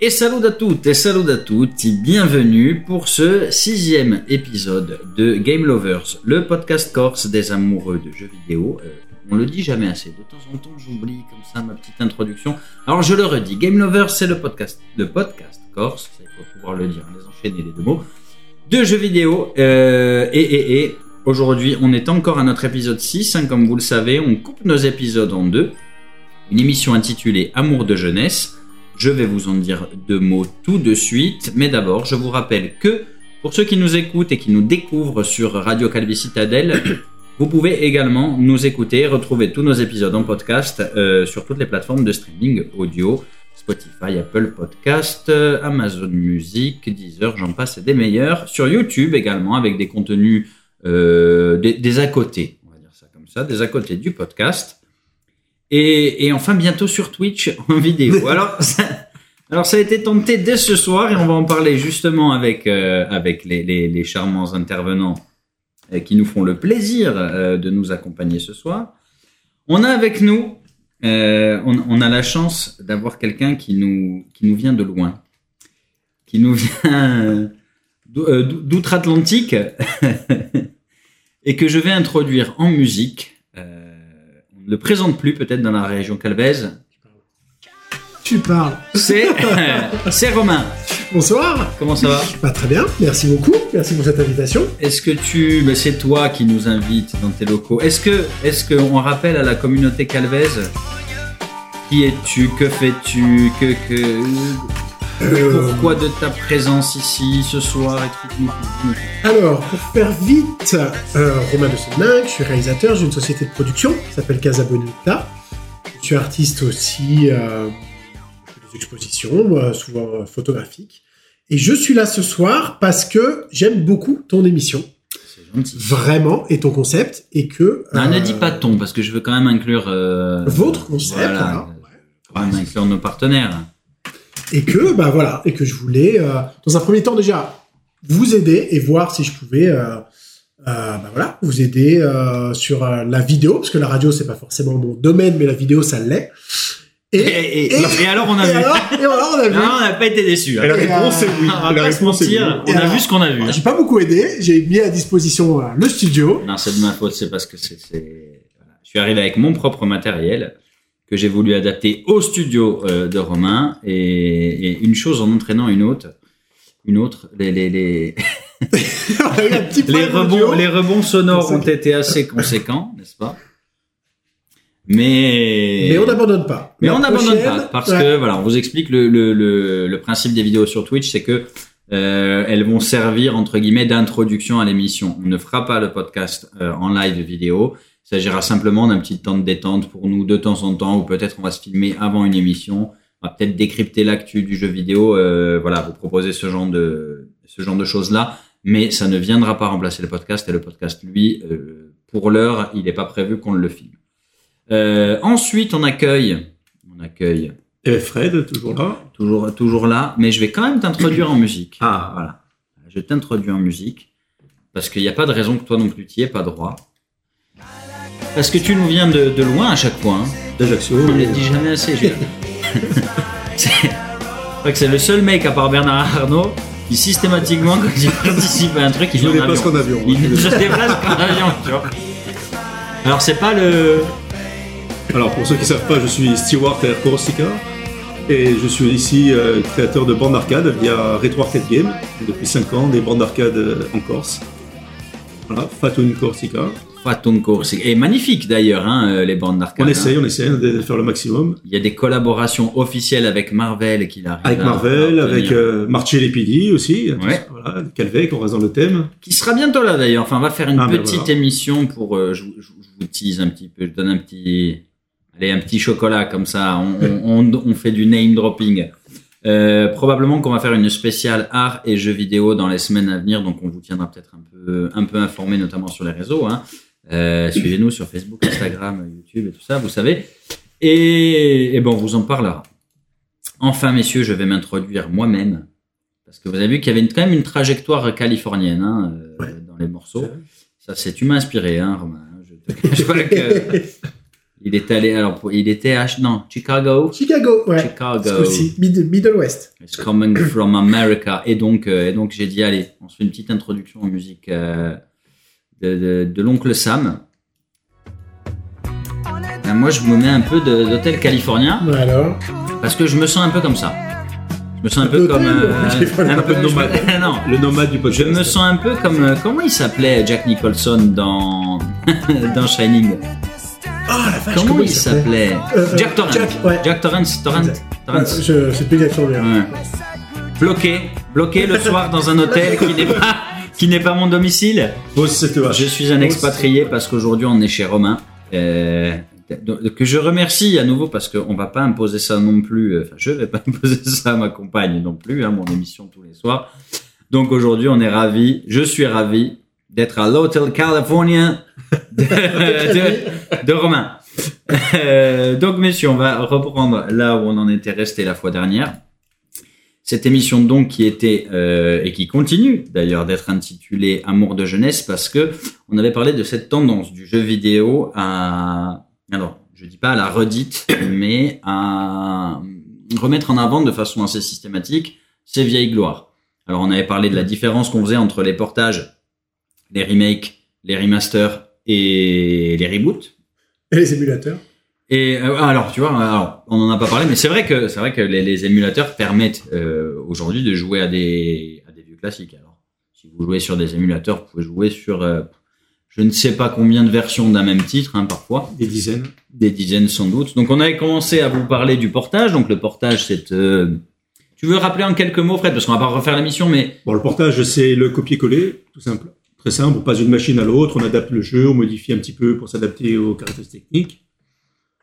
Et salut à toutes et salut à toutes, bienvenue pour ce sixième épisode de Game Lovers, le podcast corse des amoureux de jeux vidéo. Euh, on le dit jamais assez, de temps en temps j'oublie comme ça ma petite introduction. Alors je le redis, Game Lovers c'est le podcast, le podcast corse, il faut pouvoir le dire, les enchaîner les deux mots, de jeux vidéo. Euh, et aujourd'hui on est encore à notre épisode 6, hein, comme vous le savez, on coupe nos épisodes en deux. Une émission intitulée Amour de jeunesse je vais vous en dire deux mots tout de suite, mais d'abord, je vous rappelle que pour ceux qui nous écoutent et qui nous découvrent sur Radio Calvi Citadelle, vous pouvez également nous écouter, retrouver tous nos épisodes en podcast euh, sur toutes les plateformes de streaming audio, Spotify, Apple Podcast, Amazon Music, Deezer, j'en passe et des meilleurs. Sur YouTube également avec des contenus euh, des à côté, on va dire ça comme ça, des à côté du podcast. Et, et, enfin bientôt sur Twitch en vidéo. Alors, ça, alors ça a été tenté dès ce soir et on va en parler justement avec euh, avec les, les, les, charmants intervenants euh, qui nous font le plaisir euh, de nous accompagner ce soir. On a avec nous, on, on, a la chance d'avoir quelqu'un qui nous qui nous vient de loin, qui nous vient d'outre-Atlantique et que je vais introduire en musique le présente plus peut-être dans la région calvaise. Tu parles. C'est c'est Romain. Bonsoir. Comment ça va? Bah, Très bien, merci beaucoup, merci pour cette invitation. Est-ce que tu, bah, c'est toi qui nous invites dans tes locaux. Est-ce que, est-ce qu'on rappelle à la communauté calvaise qui es-tu, que fais-tu, que, que euh, Pourquoi de ta présence ici ce soir Alors, pour faire vite, euh, Romain de Sonninck, je suis réalisateur, j'ai une société de production qui s'appelle Casa Bonita. Je suis artiste aussi, euh, des expositions, euh, souvent photographiques. Et je suis là ce soir parce que j'aime beaucoup ton émission. Vraiment, et ton concept, et que... Non, ne dis pas ton, parce que je veux quand même inclure... Votre concept, voilà. Quand même inclure nos partenaires et que bah voilà et que je voulais euh, dans un premier temps déjà vous aider et voir si je pouvais euh, euh, bah voilà vous aider euh, sur euh, la vidéo parce que la radio c'est pas forcément mon domaine mais la vidéo ça l'est et, et, et, alors on a vu. Alors, et alors on a vu. Non, on n'a pas été déçus. Hein. la réponse est oui. On la réponse est oui. On a vu ce qu'on a vu. J'ai pas beaucoup aidé. J'ai mis à disposition le studio. Non, c'est de ma faute. C'est parce que c'est. Voilà. Je suis arrivé avec mon propre matériel que j'ai voulu adapter au studio euh, de Romain et, et, une chose en entraînant une autre, une autre, les les les, les rebonds les rebonds sonores ont été assez conséquents, n'est-ce pas? Mais mais on n'abandonne pas. Mais on n'abandonne pas parce ouais. que voilà, on vous explique le, le, le, le principe des vidéos sur Twitch, c'est que euh, elles vont servir entre guillemets d'introduction à l'émission. On ne fera pas le podcast euh, en live vidéo. Il s'agira simplement d'un petit temps de détente pour nous de temps en temps, ou peut-être on va se filmer avant une émission. On va peut-être décrypter l'actu du jeu vidéo. Euh, voilà, vous proposer ce genre de ce genre de choses là, mais ça ne viendra pas remplacer le podcast. Et le podcast, lui, euh, pour l'heure, il n'est pas prévu qu'on le filme. Euh, ensuite, on accueille, on accueille. Et Fred, toujours là? Toujours, toujours là. Mais je vais quand même t'introduire en musique. Ah, voilà. Je t'introduis en musique parce qu'il n'y a pas de raison que toi non plus tu y aies pas droit. Parce que tu nous viens de, de loin à chaque fois. Hein. D'Ajaccio. On ne le dit jamais assez. c'est que c'est le seul mec à part Bernard Arnault qui systématiquement quand il participe à un truc il, il vient en avion. qu'en avion. Il se déplace qu'en avion. Tu vois. Alors c'est pas le. Alors pour ceux qui savent pas, je suis Stewart Air Corsica et je suis ici euh, créateur de bandes d'arcade via Retro Arcade Game depuis 5 ans, des bandes d'arcade euh, en Corse. Voilà, Fatoun Corsica. Fatum Corsica. Et magnifique d'ailleurs, hein, les bandes d'arcade. On essaye, hein. on essaye de faire le maximum. Il y a des collaborations officielles avec Marvel qui arrive Avec Marvel, avec euh, Marcelli Pidi aussi. Ouais. Voilà, Calvec, on reste dans le thème. Qui sera bientôt là d'ailleurs. Enfin, on va faire une ah, petite voilà. émission pour. Euh, je, je, je, vous tease un petit peu, je donne un petit. Allez, un petit chocolat comme ça. On, on, on fait du name dropping. Euh, probablement qu'on va faire une spéciale art et jeux vidéo dans les semaines à venir, donc on vous tiendra peut-être un peu, un peu informé, notamment sur les réseaux. Hein. Euh, Suivez-nous sur Facebook, Instagram, YouTube et tout ça, vous savez. Et, et bon, on vous en parlera. Enfin, messieurs, je vais m'introduire moi-même parce que vous avez vu qu'il y avait une, quand même une trajectoire californienne hein, euh, ouais. dans les morceaux. Ça, c'est tu m'as inspiré, hein, Romain. Je te cache pas que Il est allé, alors, il était à, non, Chicago? Chicago, ouais. Chicago. Aussi Mid- Middle West. It's coming from America. Et donc, euh, et donc j'ai dit, allez, on se fait une petite introduction en musique euh, de, de, de l'oncle Sam. Ben, moi, je me mets un peu de- d'hôtel californien Ouais, alors. parce que je me sens un peu comme ça. Je me sens un peu comme euh, un peu de nomade. non, Le nomade du je podcast. me sens un peu comme euh, comment il s'appelait Jack Nicholson dans dans Shining? Oh la vache, Comment, il s'appelait? Euh, Jack Torrance. Jack, ouais. Jack Torrance. Torrance. Exact. Torrance. Je sais plus exactement bien. Ouais. Bloqué, bloqué le soir dans un hôtel qui n'est pas qui n'est pas mon domicile. Je suis un expatrié parce qu'aujourd'hui on est chez Romain. Euh, que je remercie à nouveau parce qu'on va pas imposer ça non plus. euh, Enfin, je vais pas imposer ça à ma compagne non plus. Hein, mon émission tous les soirs. Donc aujourd'hui on est ravi. Je suis ravi d'être à l'hôtel California de, de, de Romain. Euh, donc messieurs, on va reprendre là où on en était resté la fois dernière. Cette émission donc qui était euh, et qui continue d'ailleurs d'être intitulée Amour de jeunesse parce que on avait parlé de cette tendance du jeu vidéo à alors je dis pas à la redite mais à remettre en avant de façon assez systématique ces vieilles gloires. Alors on avait parlé de la différence qu'on faisait entre les portages, les remakes, les remasters et les reboots. Et les émulateurs. Et euh, alors, tu vois, alors, on en a pas parlé, mais c'est vrai que c'est vrai que les, les émulateurs permettent euh, aujourd'hui de jouer à des à des vieux classiques. Alors, si vous jouez sur des émulateurs, vous pouvez jouer sur euh, je ne sais pas combien de versions d'un même titre, hein, parfois, Des dizaines. des dizaines sans doute. Donc, on avait commencé à vous parler du portage. Donc, le portage, c'est euh, tu veux rappeler en quelques mots, Fred, parce qu'on va pas refaire l'émission, mais Bon, le portage, c'est le copier-coller, tout simple. Très simple, on passe d'une machine à l'autre, on adapte le jeu, on modifie un petit peu pour s'adapter aux caractéristiques techniques.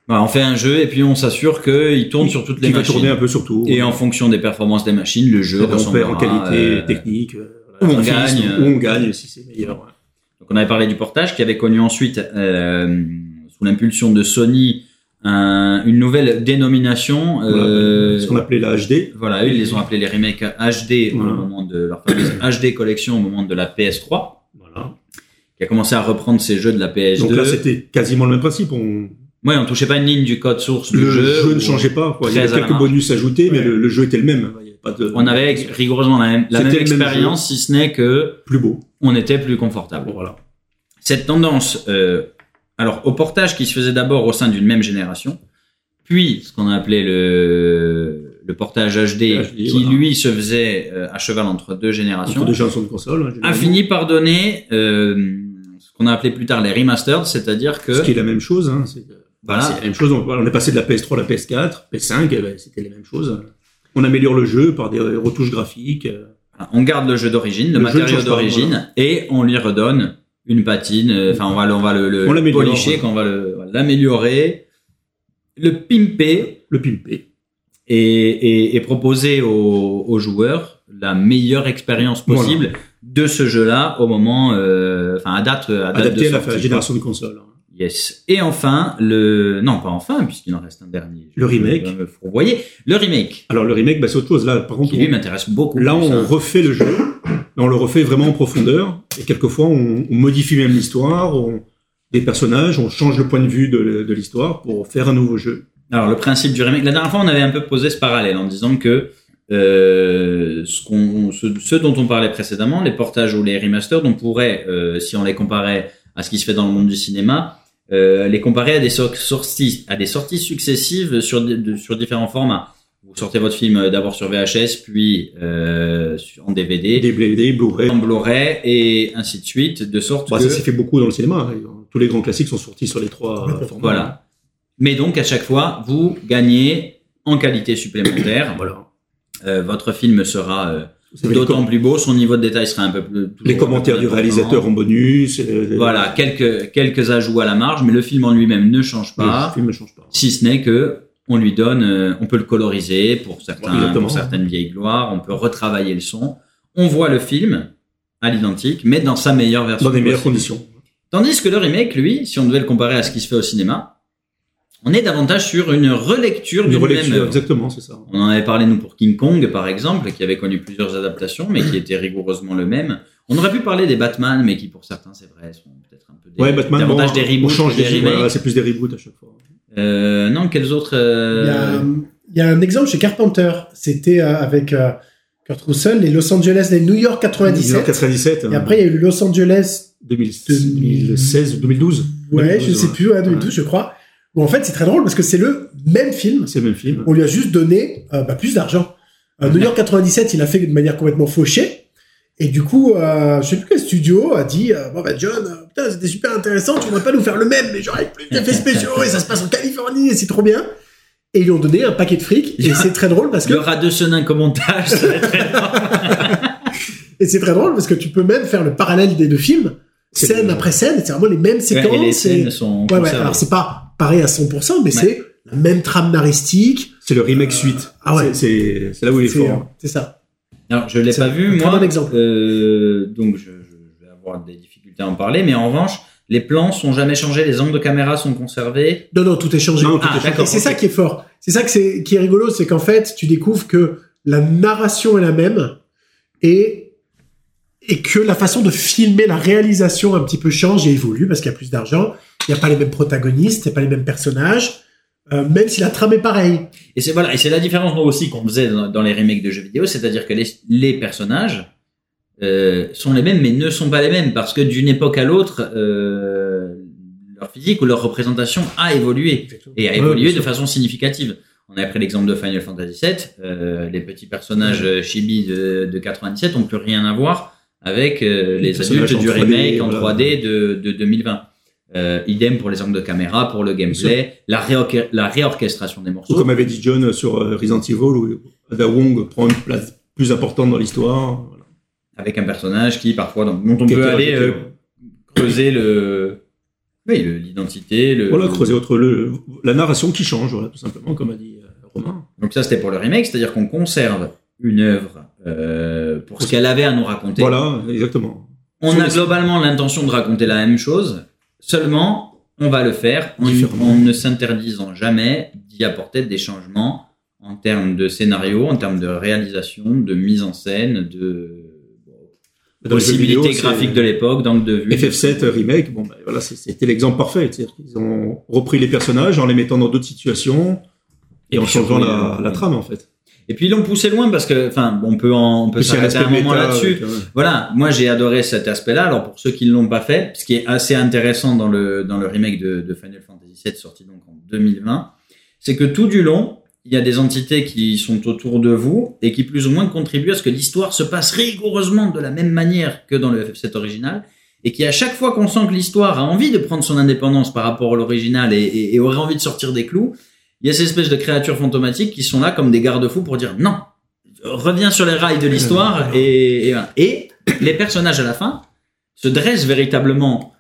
Voilà, on fait un jeu et puis on s'assure qu'il tourne sur toutes les qui va machines. tourner un peu sur tout. Et en fonction des performances des machines, le jeu on perd ressemblera, en qualité euh, technique. euh, où on gagne, euh, on gagne, si c'est meilleur. ouais. Donc on avait parlé du portage qui avait connu ensuite, euh, sous l'impulsion de Sony, un- une nouvelle dénomination. Euh, ce qu'on appelait la HD. voilà, ils les ont appelés les remakes HD Voilà. au moment de leur fameuse HD collection au moment de la PS3, Voilà. qui a commencé à reprendre ces jeux de la PS2. Donc là, c'était quasiment le même principe. On... ouais, on touchait pas une ligne du code source du Le jeu. jeu, ne changeait pas. Quoi. Il y avait quelques bonus ajoutés, mais Ouais. le, le jeu était le même. Il y avait pas de... On avait rigoureusement la même, la même expérience, si ce n'est que plus beau. on était plus confortable. Voilà. cette tendance, euh, alors au portage qui se faisait d'abord au sein d'une même génération, puis ce qu'on a appelé le, le portage HD, HD, qui voilà. lui se faisait euh, à cheval entre deux générations, Entre deux de console. hein, a fini par donner euh, ce qu'on a appelé plus tard les remastered, c'est-à-dire que Ce qui est la même chose. Hein, Voilà. c'est la même chose. On, on est passé de la PS3 à la PS4, PS5, eh ben, c'était les mêmes choses. On améliore le jeu par des retouches graphiques. euh, on garde le jeu d'origine, le, Le matériau d'origine, et on lui redonne une patine. euh, Enfin, on va, le- on va le, le On policher, le- on va l'améliorer, le pimper. le pimpé. et, et, et proposer aux, aux joueurs la meilleure expérience possible de ce jeu-là au moment, euh, enfin à date, à date Adapté de à la génération de console. Yes. Et enfin le, non pas enfin puisqu'il en reste un dernier. Le remake. Me fourvoyer. Le remake. Alors le remake, bah, c'est autre chose. Là, par contre, Qui lui on- m'intéresse beaucoup. là, on hein. refait le jeu. On le refait vraiment en profondeur. Et quelquefois, on, on modifie même l'histoire, on- des personnages, on change le point de vue de, de l'histoire pour faire un nouveau jeu. Alors le principe du remake. La dernière fois, on avait un peu posé ce parallèle en disant que euh, ce, qu'on, ce, ce dont on parlait précédemment, les portages ou les remasters, on pourrait, euh, si on les comparait à ce qui se fait dans le monde du cinéma, euh, les comparer à des sor- sorties, à des sorties successives sur, de- sur différents formats. Vous sortez votre film euh, d'abord sur VHS, puis euh, en DVD, DVD, Blu-ray. en Blu-ray et ainsi de suite, de sorte Bah, que ça s'est fait beaucoup dans le cinéma. hein. Tous les grands classiques sont sortis sur les trois euh, formats. voilà. Mais donc à chaque fois, vous gagnez en qualité supplémentaire. Voilà. Euh, votre film sera les, d'autant plus beau, son niveau de détail sera un peu plus. les commentaires plus du réalisateur en bonus. euh, Voilà, quelques quelques ajouts à la marge, mais le film en lui-même ne change Le pas, film ne change pas. si ce n'est que on lui donne, euh, on peut le coloriser pour certains, pour certaines vieilles gloires, on peut retravailler le son. On voit le film à l'identique, mais dans sa meilleure version. Dans des meilleures conditions. Tandis que le remake, lui, si on devait le comparer à ce qui se fait au cinéma, on est davantage sur une relecture d'une même œuvre. exactement, c'est ça. On en avait parlé nous pour King Kong par exemple, qui avait connu plusieurs adaptations, mais qui était rigoureusement le même. On aurait pu parler des Batman, mais qui pour certains c'est vrai sont peut-être un peu des, Ouais, Batman, davantage bon, des reboots, on change des voilà, c'est plus des reboots à chaque fois. Euh, non, quels autres Il y, a, euh, il y a un exemple chez Carpenter. C'était euh, avec euh, Kurt Russell, les Los Angeles, les New York 97. 97. Et après, il y a eu Los Angeles 2016 ou 2012. Ouais, 2012, je sais plus, ouais, 2012, je crois. Où en fait, c'est très drôle parce que c'est le même film. C'est le même film. On lui a juste donné euh, bah, plus d'argent. Euh, New York 97, il a fait de manière complètement fauchée. Et du coup, euh, je sais plus quel studio a dit, euh, bon bah John, euh, putain, c'était super intéressant, tu voudrais pas nous faire le même, mais genre avec plus d'effets spéciaux et ça se passe en Californie et c'est trop bien. Et ils lui ont donné un paquet de fric et c'est très drôle parce Il que y aura deux Senin comme montage. et c'est très drôle parce que tu peux même faire le parallèle des deux films, scène le- après scène, c'est vraiment les mêmes Ouais, séquences. et les et- scènes sont Ouais, ouais, alors c'est pas pareil à 100%, mais c'est la même trame naristique. C'est le remake suite. Ah ouais. C'est- là où il est fort. c'est ça. Alors, je l'ai pas un vu, très moi. bon exemple. Euh, donc, je, je vais avoir des difficultés à en parler, mais en revanche, les plans sont jamais changés, les angles de caméra sont conservés. Non, non, tout est changé. Non, tout Ah, est d'accord. Et c'est ça qui est fort. C'est ça que c'est, qui est rigolo, c'est qu'en fait, tu découvres que la narration est la même et, et que la façon de filmer la réalisation un petit peu change et évolue parce qu'il y a plus d'argent. Il n'y a pas les mêmes protagonistes, il n'y a pas les mêmes personnages, euh, même si la trame est pareille. Et c'est voilà, et c'est la différence moi aussi qu'on faisait dans, dans les remakes de jeux vidéo, c'est-à-dire que les, les personnages euh, sont les mêmes, mais ne sont pas les mêmes parce que d'une époque à l'autre, euh, leur physique ou leur représentation a évolué et a évolué de façon significative. On a pris l'exemple de Final Fantasy VII, euh, les petits personnages chibi de, de 97 ont plus rien à voir avec euh, les personnages adultes du en 3D, remake en voilà. 3D de, de 2020. Euh, idem pour les angles de caméra, pour le gameplay, la, réorche- la réorchestration des Ou morceaux. comme avait dit John sur euh, Resident Evil, où Ada Wong prend une place plus importante dans l'histoire. Voilà. avec un personnage qui parfois donc, dont on peut aller euh, creuser le oui le- l'identité le Voilà, creuser autre le, la narration qui change, voilà, tout simplement, comme a dit euh, Romain. donc ça c'était pour le remake c'est-à-dire qu'on conserve une œuvre euh, pour ce qu'elle avait à nous raconter Voilà, exactement. on Sur a globalement l'intention de raconter la même chose seulement on va le faire en, ne s'interdisant jamais d'y apporter des changements en termes de scénario en termes de réalisation de mise en scène de c'est- graphiques de l'époque d'angle de vue FF7 remake, bon, ben, voilà, c'était l'exemple parfait. C'est-à-dire qu'ils ont repris les personnages en les mettant dans d'autres situations et, Et en changeant la, euh, la trame, en fait. Et puis ils l'ont poussé loin parce que, enfin, on peut en, on peut s'arrêter un moment là-dessus. Voilà, moi j'ai adoré cet aspect-là. Alors pour ceux qui ne l'ont pas fait, ce qui est assez intéressant dans le dans le remake de, de Final Fantasy VII sorti donc en 2020, c'est que tout du long, il y a des entités qui sont autour de vous et qui plus ou moins contribuent à ce que l'histoire se passe rigoureusement de la même manière que dans le FF7 original et qui à chaque fois qu'on sent que l'histoire a envie de prendre son indépendance par rapport à l'original et, et- et aurait envie de sortir des clous, il y a ces espèces de créatures fantomatiques qui sont là comme des garde-fous pour dire non, reviens sur les rails de l'histoire et, et, les personnages à la fin se dressent véritablement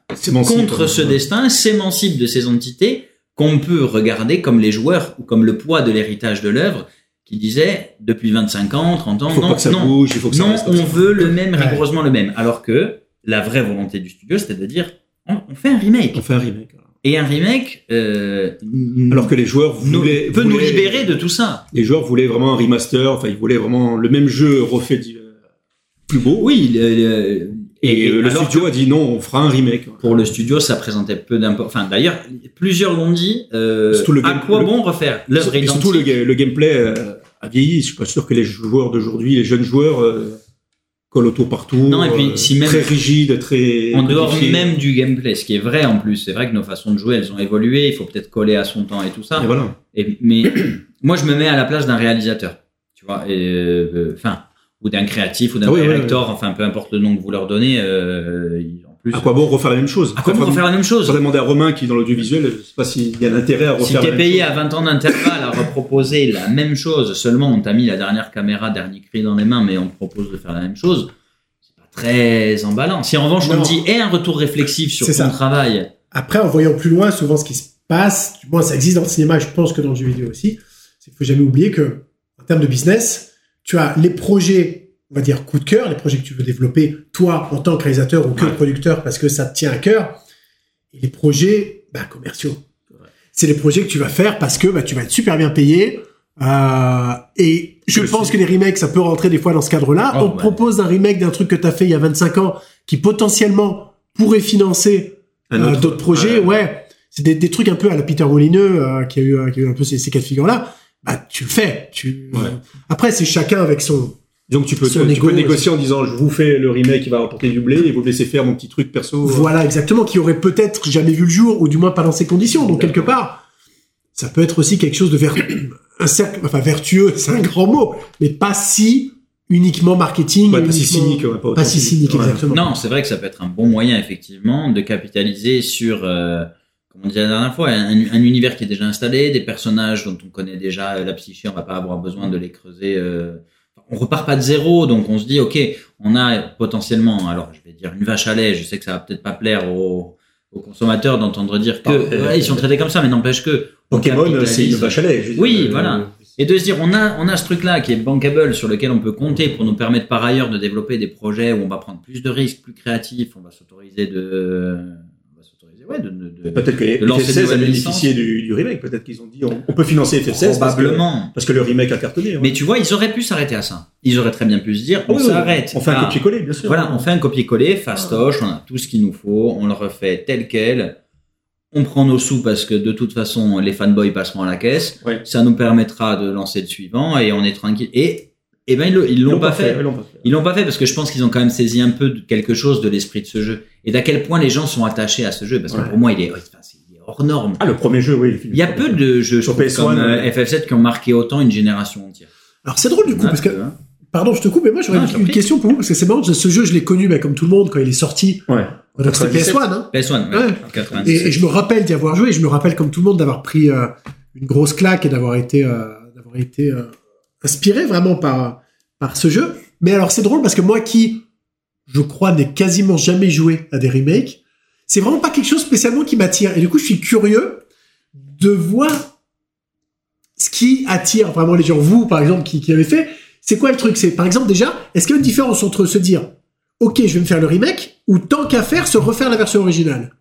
contre ce destin, s'émancipent de ces entités qu'on peut regarder comme les joueurs ou comme le poids de l'héritage de l'œuvre qui disait depuis 25 ans, 30 ans, faut non, pas que ça non, bouge, il faut que ça non, reste. on veut le même, Ouais. rigoureusement le même. Alors que la vraie volonté du studio, c'était de dire, on, on fait un remake. On fait un remake. Et un remake euh, Alors que les joueurs nous- voulaient, peut nous voulaient- libérer de tout ça. Les joueurs voulaient vraiment un remaster, enfin ils voulaient vraiment le même jeu refait di- plus beau. Oui, le- le- Et, euh, le studio a dit non, on fera un remake. pour le studio, ça présentait peu d'importance. Enfin, d'ailleurs, plusieurs l'ont dit. Euh, à game- quoi le- bon refaire l'œuvre Et surtout le, le gameplay euh, a vieilli. Je suis pas sûr que les joueurs d'aujourd'hui, les jeunes joueurs, euh, auto partout. Non, et puis, euh, si même- très rigide, très En dehors codifié. même du gameplay, ce qui est vrai en plus, c'est vrai que nos façons de jouer, elles ont évolué. Il faut peut-être coller à son temps et tout ça. Et voilà. Et, mais moi, je me mets à la place d'un réalisateur, tu vois, et, euh, enfin, ou d'un créatif ou d'un Ah oui, directeur, enfin, peu importe le nom que vous leur donnez. Euh, plus, À quoi bon refaire la même chose à quoi bon refaire la même chose Faudrait demander à Romain qui est dans l'audiovisuel, je sais pas s'il y a l'intérêt à Si refaire t'es la même payé chose. à 20 ans d'intervalle à reproposer la même chose, seulement on t'a mis la dernière caméra, dernier cri dans les mains, mais on te propose de faire la même chose, c'est pas très emballant. Si en revanche on te dit, et un retour réflexif sur ton ça. travail, Après, en voyant plus loin, souvent, ce qui se passe, du moins, ça existe dans le cinéma, je pense que dans le jeu vidéo aussi, c'est qu'il faut jamais oublier que, en termes de business, tu as les projets, on va dire, coup de cœur, les projets que tu veux développer, toi, en tant que réalisateur ou que producteur, parce que ça te tient à cœur, et les projets, bah, commerciaux. C'est les projets que tu vas faire parce que, bah, tu vas être super bien payé, euh, et je pense que les remakes, ça peut rentrer des fois dans ce cadre-là. Oh, On te ouais. propose un remake d'un truc que tu as fait il y a 25 ans, qui potentiellement pourrait financer euh, autre- d'autres projets, ouais. ouais. c'est des, des trucs un peu à la Peter Molineux euh, qui a eu qui a eu un peu ces, ces cas de figure là. Bah tu le fais. Tu. Ouais. Après c'est chacun avec son. Donc tu peux, tu négocier en disant je vous fais le remake qui va rapporter du blé et vous me laissez faire mon petit truc perso. Voilà exactement qui aurait peut-être jamais vu le jour ou du moins pas dans ces conditions. Donc quelque part, ça peut être aussi quelque chose de ver un cercle, enfin vertueux, c'est un grand mot, mais pas si uniquement marketing. Ouais, pas si cynique, ouais, pas Pas si cynique. exactement. Non, c'est vrai que ça peut être un bon moyen, effectivement, de capitaliser sur, euh, comme on disait la dernière fois, un, un univers qui est déjà installé, des personnages dont on connaît déjà la psyché, on va pas avoir besoin de les creuser. Euh... On repart pas de zéro, donc on se dit, ok, on a potentiellement, alors je vais dire une vache à lait, je sais que ça va peut-être pas plaire aux, aux consommateurs d'entendre dire que euh, ouais, ils sont traités comme ça, mais n'empêche que on Pokémon, c'est une vache à lait. Oui, Euh, voilà. Et de se dire, on a, on a ce truc-là qui est bankable, sur lequel on peut compter pour nous permettre par ailleurs de développer des projets où on va prendre plus de risques, plus créatifs, on va s'autoriser de, ouais, de, de, de- Peut-être que de lancer de FF16 a bénéficié du, du remake. Peut-être qu'ils ont dit on, on peut financer FF16 parce que, probablement. parce que le remake a cartonné. ouais. Mais tu vois, ils auraient pu s'arrêter à ça. Ils auraient très bien pu se dire, Ah on oui, oui, s'arrête. On fait un copier-coller, bien sûr. Voilà, on fait un copier-coller, fastoche, on a tout ce qu'il nous faut, on le refait tel quel. On prend nos sous parce que de toute façon, les fanboys passeront à la caisse. Ouais. Ça nous permettra de lancer le suivant et on est tranquille. Et, et ben, ils l'ont pas fait. ils l'ont pas fait. Ils l'ont pas fait parce que je pense qu'ils ont quand même saisi un peu de quelque chose de l'esprit de ce jeu et d'à quel point les gens sont attachés à ce jeu parce que Ouais. pour moi il est, enfin, c'est- il est hors norme. Ah, le premier jeu, oui. Il y a peu de jeux je Sur trouve, PS1, comme euh, ouais. FF7 qui ont marqué autant une génération entière. Alors c'est drôle du coup parce que hein. pardon je te coupe mais moi j'aurais Non, une, question pour vous parce que c'est marrant ce jeu je l'ai connu bah, comme tout le monde quand il est sorti Ouais. donc c'était 97. PS1 hein PS1, ouais, Ouais. en 97. et, et je me rappelle d'y avoir joué et je me rappelle comme tout le monde d'avoir pris euh, une grosse claque et d'avoir été euh, d'avoir été euh, inspiré vraiment par par ce jeu mais alors c'est drôle parce que moi qui je crois n'ai quasiment jamais joué à des remakes c'est vraiment pas quelque chose spécialement qui m'attire et du coup je suis curieux de voir ce qui attire vraiment les gens vous par exemple qui, qui avez fait c'est quoi le truc? C'est par exemple déjà est-ce qu'il y a une différence entre se dire ok je vais me faire le remake ou tant qu'à faire se refaire la version originale?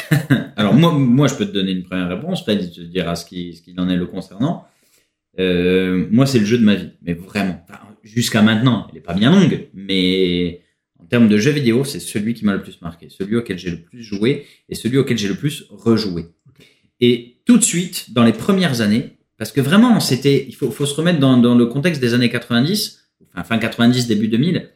Alors moi, moi, je peux te donner une première réponse. Fred, il te dira ce qui, ce qu'il en est le concernant. Euh, moi, c'est le jeu de ma vie, mais vraiment. Enfin, Jusqu'à maintenant, elle est pas bien longue, mais en termes de jeu vidéo, c'est celui qui m'a le plus marqué, celui auquel j'ai le plus joué et celui auquel j'ai le plus rejoué. Et tout de suite, dans les premières années, parce que vraiment, c'était, il faut, faut se remettre dans, dans le contexte des années 90, enfin fin 90, début 2000.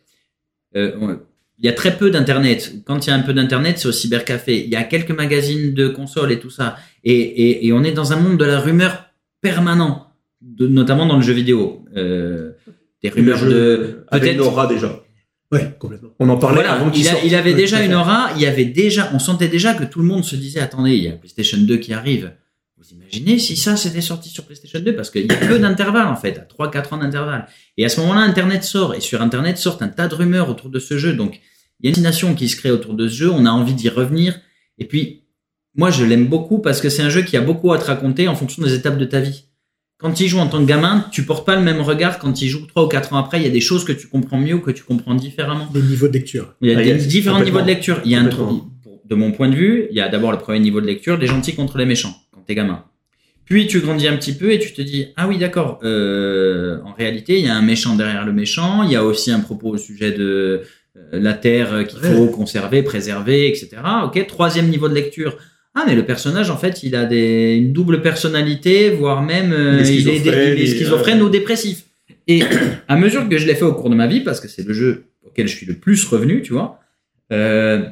Euh, on- il y a très peu d'internet. Quand il y a un peu d'internet, c'est au cybercafé. Il y a quelques magazines de consoles et tout ça. Et, et, et on est dans un monde de la rumeur permanent, de, notamment dans le jeu vidéo. Euh, des rumeurs jeu de une peut-être. aura déjà. ouais complètement On en parlait Voilà, avant qu'il il, a- sorte. il avait Ouais, déjà une aura. Il y avait déjà, on sentait déjà que tout le monde se disait attendez, il y a PlayStation 2 qui arrive. Vous imaginez si ça c'était sorti sur PlayStation 2 parce qu'il y a peu d'intervalle en fait, à 3-4 ans d'intervalle. Et à ce moment-là, Internet sort et sur Internet sortent un tas de rumeurs autour de ce jeu. Donc il y a une fascination qui se crée autour de ce jeu. On a envie d'y revenir. Et puis moi, je l'aime beaucoup parce que c'est un jeu qui a beaucoup à te raconter en fonction des étapes de ta vie. Quand tu joues en tant que gamin, tu portes pas le même regard quand tu joues trois ou quatre ans après. Il y a des choses que tu comprends mieux ou que tu comprends différemment. les niveaux de lecture Il y a Ah, des il y a- différents niveaux de lecture. Il y a un de mon point de vue, il y a d'abord le premier niveau de lecture, des gentils contre les méchants, quand t'es gamin. Puis tu grandis un petit peu et tu te dis ah oui d'accord. euh, en réalité, il y a un méchant derrière le méchant. Il y a aussi un propos au sujet de euh, la terre qu'il faut conserver, préserver, etc. Ok. Troisième niveau de lecture. Ah mais le personnage en fait il a des, une double personnalité, voire même euh, Il est est, schizophrène, il est il- schizophrène ou dépressif. Et à mesure que je l'ai fait au cours de ma vie, parce que c'est le jeu auquel je suis le plus revenu, tu vois, euh,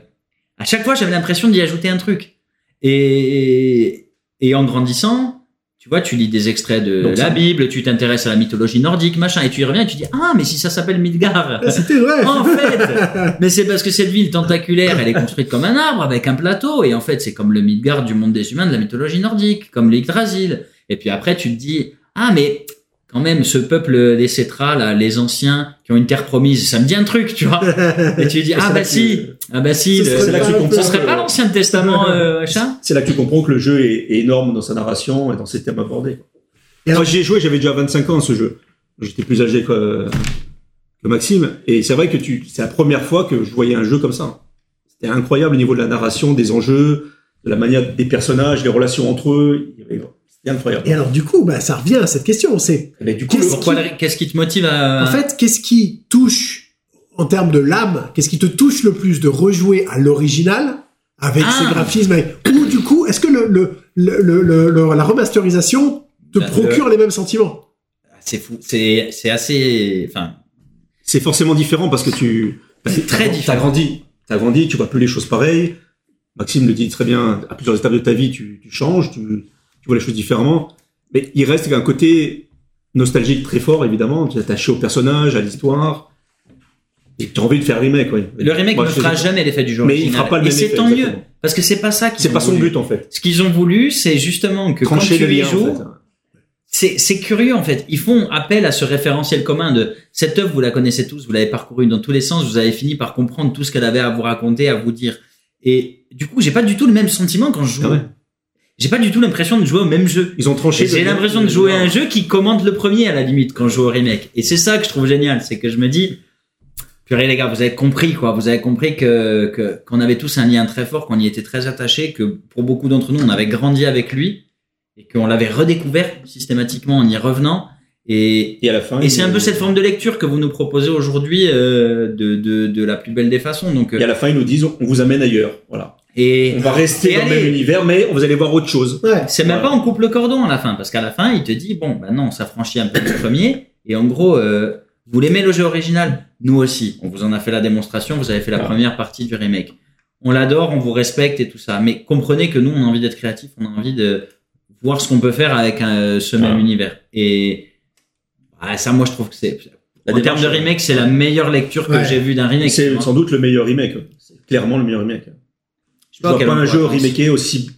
à chaque fois j'avais l'impression d'y ajouter un truc. Et, et en grandissant, tu vois, tu lis des extraits de Donc, la Bible, tu t'intéresses à la mythologie nordique, machin, et tu y reviens et tu dis ah mais si ça s'appelle Midgard. Ah, c'était vrai En fait, mais c'est parce que cette ville tentaculaire, elle est construite comme un arbre avec un plateau, et en fait, c'est comme le Midgard du monde des humains de la mythologie nordique, comme l'Yggdrasil. Et puis après, tu te dis, ah, mais quand même, ce peuple des Cétras, là, les anciens qui ont une terre promise, ça me dit un truc, tu vois. Et tu dis, ah bah si, ah bah si, Ce le- serait là que tu pas un comprends peu- ce serait pas l'Ancien Testament, euh, machin. C'est là que tu comprends que le jeu est, est énorme dans sa narration et dans ses thèmes abordés. Et alors- Moi, j'y ai joué, j'avais déjà 25 ans à ce jeu. J'étais plus âgé que, que Maxime. Et c'est vrai que tu, c'est la première fois que je voyais un jeu comme ça. C'était incroyable au niveau de la narration, des enjeux, de la manière des personnages, les relations entre eux. Il y avait- C'était incroyable. Et alors, du coup, bah, ça revient à cette question. C'est, Mais du coup, Qu'est-ce qui te motive à... en fait, qu'est-ce qui touche, en termes de l'âme, qu'est-ce qui te touche le plus de rejouer à l'original, avec Ah. ses graphismes, avec- ou du coup, est-ce que le, le, le, le- le- la remasterisation te Bah, procure les mêmes sentiments? C'est fou. C'est c'est assez. Enfin, C'est forcément différent parce que tu. C'est très différent. T'as grandi, t'as grandi, tu vois plus les choses pareilles. Maxime le dit très bien. À plusieurs étapes de ta vie, tu, tu changes, tu, tu vois les choses différemment. Mais il reste un côté nostalgique très fort, évidemment. Tu es attaché au personnage, à l'histoire. Et tu as envie de faire remake, oui. le remake Moi, ne fera jamais l'effet du jeu Mais il fera pas le Et c'est tant mieux. Parce que c'est pas ça C'est pas son voulu. but, en fait. Ce qu'ils ont voulu, c'est justement que quand tu y lien, joues, en fait. c'est c'est curieux en fait. Ils font appel à ce référentiel commun de cette œuvre, vous la connaissez tous, vous l'avez parcourue dans tous les sens, vous avez fini par comprendre tout ce qu'elle avait à vous raconter, à vous dire. Et du coup, j'ai pas du tout le même sentiment quand je joue. Ah ouais. J'ai pas du tout l'impression de jouer au même jeu. Ils ont tranché. J'ai l'impression de jouer à un jeu qui commande le premier à la limite quand je joue au remake. Et c'est ça que je trouve génial, c'est que je me dis, purée les gars, vous avez compris quoi, vous avez compris que qu'on avait tous un lien très fort, qu'on y était très attachés, que pour beaucoup d'entre nous, on avait grandi avec lui et qu'on l'avait redécouvert systématiquement en y revenant. Et Et à la fin. et c'est un peu cette forme de lecture que vous nous proposez aujourd'hui euh, de, de de la plus belle des façons. Donc euh, Et à la fin, ils nous disent, on vous amène ailleurs. Voilà. Et On va rester dans le même univers, mais vous allez voir autre chose. Ouais. C'est même pas on coupe le cordon à la fin, parce qu'à la fin, il te dit, bon, bah non, ça franchit un peu du premier, et en gros, euh, vous l'aimez le jeu original? Nous aussi. On vous en a fait la démonstration, vous avez fait la première partie du remake. On l'adore, on vous respecte et tout ça, mais comprenez que nous, on a envie d'être créatifs, on a envie de voir ce qu'on peut faire avec un- ce même Ah. univers. Et ah, ça, moi, je trouve que c'est... La En termes de démarche, remake, c'est la meilleure lecture que Ouais. j'ai vue d'un remake. C'est sans doute le meilleur remake. C'est clairement le meilleur remake. Je Je vois pas un jeu remaké aussi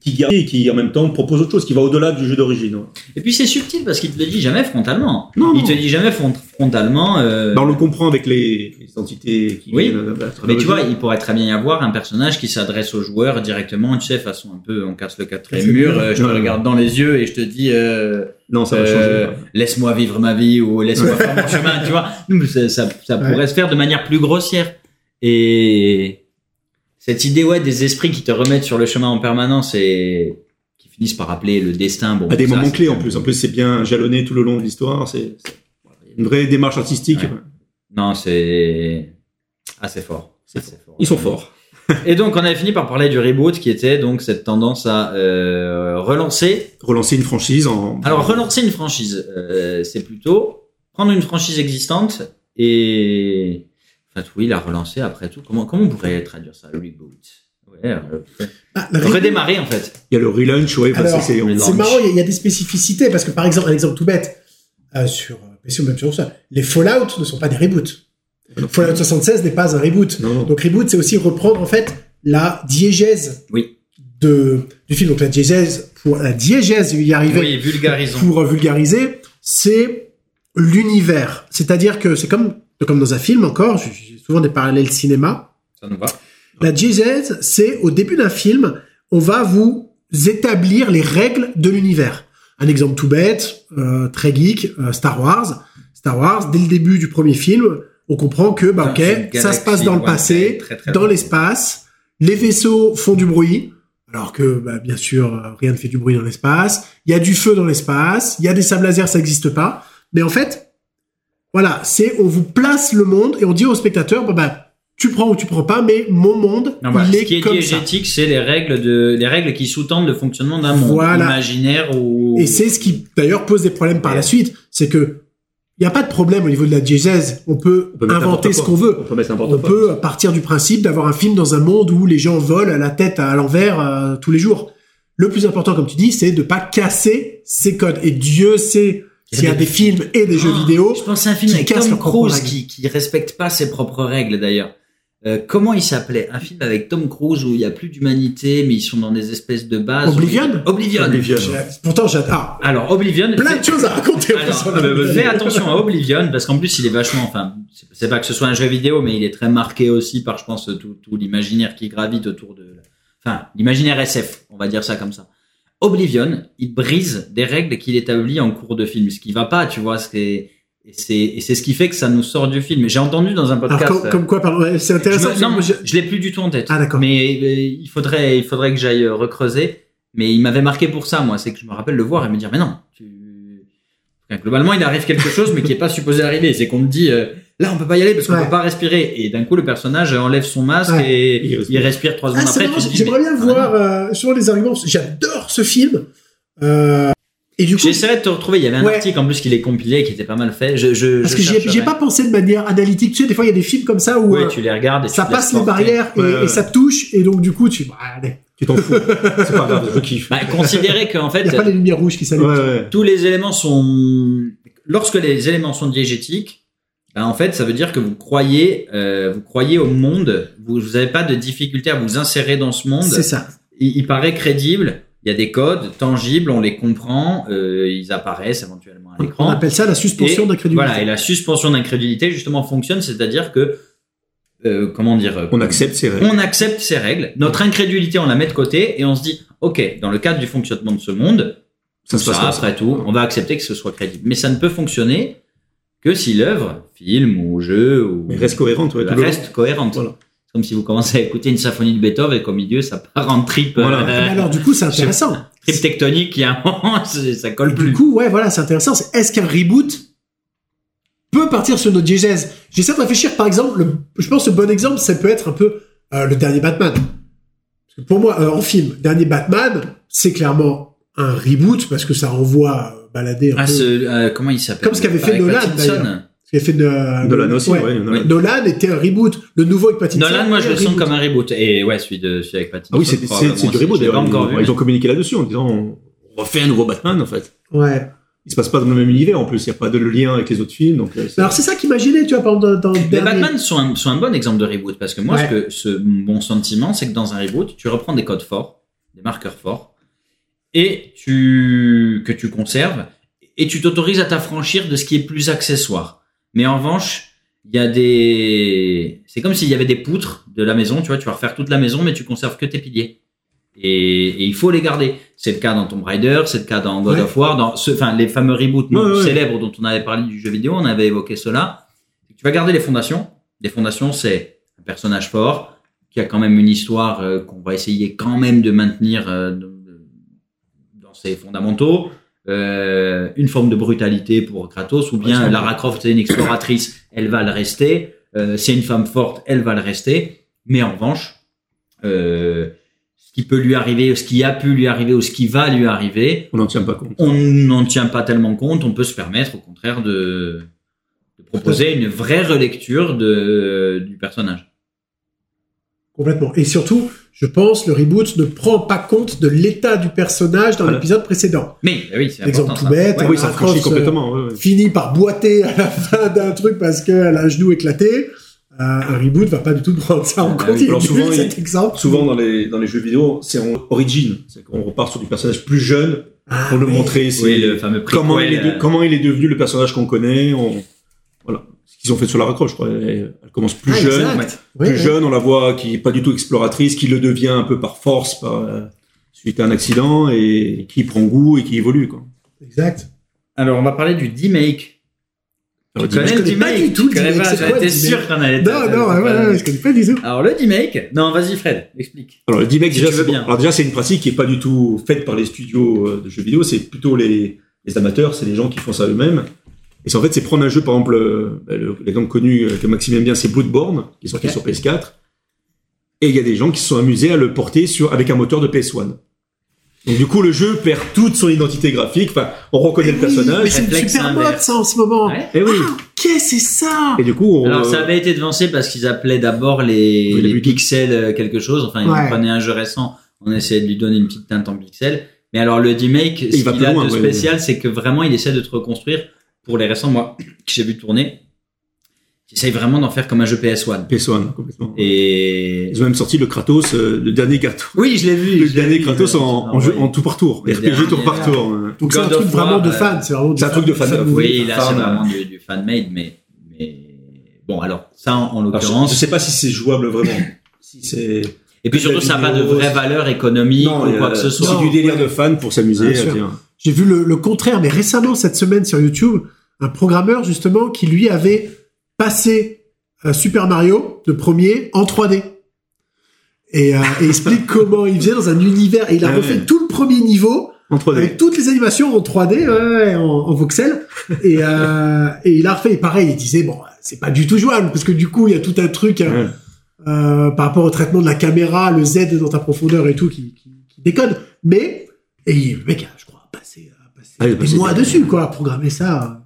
qui garde et qui en même temps propose autre chose, qui va au-delà du jeu d'origine. Et puis c'est subtil parce qu'il te le dit jamais frontalement. Non, il non. te dit jamais front- frontalement. euh, Bah, on le comprend avec les, les entités qui Oui. viennent travers Mais le tu vois, il pourrait très bien y avoir un personnage qui s'adresse aux joueurs directement, tu sais, façon un peu, on casse le quatrième mur, euh, je te regarde dans les yeux et je te dis, euh, Non, ça va euh, changer. laisse-moi vivre ma vie ou laisse-moi faire mon chemin, tu vois. Ça, ça, ça Ouais. pourrait se faire de manière plus grossière. Et cette idée, ouais, des esprits qui te remettent sur le chemin en permanence et qui finissent par appeler le destin. Bon, à des ça, moments clés en plus. En plus, c'est bien jalonné tout le long de l'histoire. C'est une vraie démarche artistique. Ouais. Non, c'est assez fort. C'est Assez fort. Ils sont forts. Et donc, on avait fini par parler du reboot, qui était donc cette tendance à euh, relancer Relancer une franchise en. Alors relancer une franchise, euh, c'est plutôt prendre une franchise existante et oui la relancer après tout. Comment comment on pourrait traduire ça le reboot Ouais, euh, Ah, reboot, redémarrer en fait. Il y a le relaunch, ouais. bah, Alors, c'est- marrant, il y a- il y, a des spécificités parce que par exemple, un exemple tout bête euh, sur euh, PC ou même sur ça, les Fallout ne sont pas des reboots. Fallout 76 n'est pas un reboot. Non, non. Donc reboot, c'est aussi reprendre en fait la diégèse Oui. de du film. Donc la diégèse pour la diégèse, vais y arriver. Oui, vulgarisons. pour vulgariser, c'est l'univers. C'est-à-dire que c'est comme comme dans un film encore. J'ai souvent des parallèles cinéma. Ça nous va. La diégèse, c'est au début d'un film, on va vous établir les règles de l'univers. Un exemple tout bête, euh, très geek, euh, Star Wars. Star Wars, dès le début du premier film, on comprend que, bah, ok, ça se passe dans le passé, très, très dans l'espace, les vaisseaux font du bruit, alors que, bah, bien sûr, euh, rien ne fait du bruit dans l'espace. Il y a du feu dans l'espace, il y a des sables laser, ça n'existe pas. Mais en fait, voilà, c'est, on vous place le monde et on dit au spectateur, bah, bah, tu prends ou tu prends pas, mais mon monde, Non, voilà. il Ce qui est comme diégétique, c'est les règles de les règles qui sous-tendent le fonctionnement d'un monde imaginaire ou Et c'est ce qui, d'ailleurs, pose des problèmes par Ouais. la suite. C'est que, il n'y a pas de problème au niveau de la diégèse. On peut, On peut inventer ce qu'on veut. On peut mettre n'importe On quoi. partir du principe d'avoir un film dans un monde où les gens volent la tête à l'envers euh, tous les jours. Le plus important, comme tu dis, c'est de pas casser ces codes. Et Dieu sait s'il y a des films et des jeux Oh, vidéo. Je pense à un film avec Tom Cruise qui, qui respecte pas ses propres règles d'ailleurs. Euh, comment il s'appelait? Un film avec Tom Cruise où il y a plus d'humanité, mais ils sont dans des espèces de bases. Oblivion? Oblivion. Oblivion. Pourtant, j'adore. Ah, Alors Oblivion. plein de choses à raconter. Alors, ah, vas-y. Fais attention à Oblivion parce qu'en plus il est vachement. Enfin, c'est- c'est pas que ce soit un jeu vidéo, mais il est très marqué aussi par, je pense, tout, tout l'imaginaire qui gravite autour de. Enfin, l'imaginaire SF, on va dire ça comme ça. Oblivion, il brise des règles qu'il établit en cours de film, ce qui va pas, tu vois. C'est et c'est ce qui fait que ça nous sort du film. J'ai entendu dans un Alors, podcast. comme, comme quoi, pardon, c'est Je intéressant. me- non, je, je- l'ai plus du tout en tête. Ah, d'accord. Mais euh, il faudrait, il faudrait que j'aille euh, recreuser. Mais il m'avait marqué pour ça, moi. C'est que je me rappelle le voir et me dire, mais non, tu... Enfin, globalement, il arrive quelque chose, mais qui est pas supposé arriver. C'est qu'on me dit, euh, là on peut pas y aller parce qu'on Ouais. peut pas respirer. Et d'un coup le personnage enlève son masque Ouais. et Il il respire trois Ah, secondes c'est après. J'aimerais bien ah, voir euh, sur les arguments. J'adore ce film. Euh, et du coup, J'essaierai de te retrouver. Il y avait un Ouais. article en plus qui l'est compilé qui était pas mal fait. Je, je, parce je que j'y ai- chercherai. j'y ai pas pensé de manière analytique. Tu sais, des fois, il y a des films comme ça où Ouais, euh, tu les regardes et ça tu passe les barrières et, ça te touche. Et donc, du coup, tu. Bah, allez. Tu t'en fous. c'est pas grave, je kiffe. Bah, considérez qu'en fait Il n'y a pas les lumières rouges qui s'allument. ouais. tous les éléments sont lorsque les éléments sont diégétiques en fait ça veut dire que vous croyez euh, vous croyez au monde vous vous avez pas de difficulté à vous insérer dans ce monde C'est ça. il, il paraît crédible il y a des codes tangibles on les comprend euh, ils apparaissent éventuellement à On l'écran appelle ça la suspension d'incrédulité. voilà et la suspension d'incrédulité justement fonctionne c'est-à-dire que euh, comment dire On accepte ces règles. on accepte ces règles notre incrédulité on la met de côté et on se dit ok dans le cadre du fonctionnement de ce monde Ça se passe ça, comme ça. après tout, on va accepter que ce soit crédible. Mais ça ne peut fonctionner que si l'œuvre, film ou jeu, ou Mais reste cohérente, ouais, reste cohérente. Voilà. Comme si vous commencez à écouter une symphonie de Beethoven et qu'au milieu ça part en trip, Voilà. euh, Mais alors, du coup, c'est intéressant. trip tectonique, il y a un moment, ça colle Du plus. coup, ouais, voilà, c'est intéressant. Est-ce qu'un reboot peut partir sur notre diégèse? J'essaie de réfléchir, par exemple, le- je pense que le bon exemple, ça peut être un peu euh, le dernier Batman. Parce que pour moi, euh, en film, dernier Batman, c'est clairement un reboot parce que ça renvoie euh, balader un Ah, peu. ce, euh, comment il s'appelle? Comme ce qu'avait fait Nolan, d'ailleurs. Ce a fait de, Nolan aussi, ouais. ouais. Nolan. Nolan était un reboot. Le nouveau avec Pattinson. Nolan, moi je le sens comme un reboot. Et ouais, celui, de, celui avec Pattinson. Ah oui, c'est c'est- du reboot d'ailleurs. Ils, ont communiqué là-dessus en disant on refait un nouveau Batman en fait. Ouais. Il se passe pas dans le même univers en plus, il n'y a pas de lien avec les autres films. Donc, euh, c'est- Alors c'est ça qu'imaginait, tu vois, par exemple, dans, dans le Les dernier. Batman sont un, sont un bon exemple de reboot parce que moi, Ouais. ce que, ce, mon sentiment, c'est que dans un reboot, tu reprends des codes forts, des marqueurs forts, et tu, que tu conserves, et tu t'autorises à t'affranchir de ce qui est plus accessoire. Mais en revanche, il y a des, c'est comme s'il y avait des poutres de la maison, tu vois, tu vas refaire toute la maison, mais tu conserves que tes piliers. Et, et il faut les garder. C'est le cas dans Tomb Raider, c'est le cas dans God Ouais. of War, dans ce, enfin, les fameux reboots Ouais, ouais, ouais. célèbres dont on avait parlé du jeu vidéo, on avait évoqué cela. Tu vas garder les fondations. Les fondations, c'est un personnage fort qui a quand même une histoire euh, qu'on va essayer quand même de maintenir euh, ses fondamentaux. Euh, une forme de brutalité pour Kratos, ou bien Lara Croft c'est une exploratrice, elle va le rester. Euh, c'est une femme forte, elle va le rester. Mais en revanche, euh, ce qui peut lui arriver, ce qui a pu lui arriver ou ce qui va lui arriver, on n'en tient pas compte. on n'en tient pas tellement compte. On peut se permettre, au contraire, de, de proposer une vraie relecture de, du personnage. Complètement. Et surtout, je pense, le reboot ne prend pas compte de l'état du personnage dans Voilà. l'épisode précédent. Mais oui, c'est Exemple tout bête, Ouais. oui, ça complètement. ouais, ouais. Finit par boiter à la fin d'un truc parce qu'elle a un genou éclaté. Euh, un reboot va pas du tout prendre ça en Ah compte. oui. Souvent, cet il- exemple. Souvent dans les, dans les jeux vidéo, c'est en origin. C'est qu'on repart sur du personnage plus jeune Ah, pour le oui. montrer. c'est Oui, le fameux comment, il est de- euh, comment il est devenu le personnage qu'on connaît. On... Qu'ils ont fait sur la Croft, je crois. Elle, elle commence plus Ah, jeune. exact. Plus oui. jeune, on la voit qui est pas du tout exploratrice, qui le devient un peu par force, par, euh, suite à un accident, et qui prend goût et qui évolue. Quoi. Exact. Alors, on va parler du D-Make. Alors, Tu connais je le connais pas D-Make du tout Tu connais pas, J'étais sûr qu'on allait Non, non, ouais, ouais, ouais, je connais pas du tout. Alors, le D-Make, non, vas-y, Fred, explique. Alors le D-Make, Si déjà, c'est- bien. alors déjà c'est une pratique qui est pas du tout faite par les studios euh, de jeux vidéo, c'est plutôt les, les amateurs, c'est les gens qui font ça eux-mêmes. Et c'est en fait c'est prendre un jeu par exemple euh, bah, le- l'exemple connu euh, que Maxime aime bien c'est Bloodborne qui est sorti Ok. sur PS4 et il y a des gens qui se sont amusés à le porter sur avec un moteur de PS1. Donc du coup le jeu perd toute son identité graphique, enfin on reconnaît le Eh oui, personnage Mais c'est une super mode, inverse. ça, en ce moment. Ouais. et oui. Ah, qu'est-ce que c'est ça? Et du coup on, Alors, ça euh, avait été devancé parce qu'ils appelaient d'abord les, Oui, les les buts. pixels euh, quelque chose. Enfin, ils Ouais. prenaient un jeu récent, on essayait de lui donner une petite teinte en pixels. Mais alors, le D-Make, ce qu'il plus a loin, de ouais, spécial, c'est que vraiment, il essaie de te reconstruire pour les récents mois que j'ai vu tourner. Il essaye vraiment d'en faire comme un jeu PS1. PS1 complètement. Et Ils ont même sorti le Kratos, euh, le dernier Kratos, oui, je l'ai vu. le dernier vu, Kratos je- en, je- en, jeu, oui. en tout par tour, Le RPG tour par tour. hein. Donc c'est un truc vraiment de euh, fan. C'est vraiment du c'est un truc de fan. Oui, là, c'est vraiment du, fan-made, mais, mais bon, alors, ça, en, en Alors, je, l'occurrence. je sais pas si c'est jouable vraiment. si c'est Et puis surtout, ça n'a pas de vraie valeur économique ou euh, quoi que ce soit. C'est du délire de fan pour s'amuser. Euh. J'ai vu le, le contraire, mais récemment, cette semaine sur YouTube, un programmeur, justement, qui lui avait passé euh, Super Mario, le premier, en 3D. Et, euh, et explique comment il faisait dans un univers. Et il a Ah refait tout le premier niveau En 3D. avec toutes les animations en 3D, ouais, ouais, en, en voxel. Et, euh, et il a refait. Et pareil, il disait bon, c'est pas du tout jouable parce que du coup, il y a tout un truc euh, Ouais. euh, par rapport au traitement de la caméra, le Z dans ta profondeur et tout qui, qui, qui déconne. Mais et il- le mec, a, je crois, passé, a passé Ah, des mois des- dessus, quoi, à programmer ça.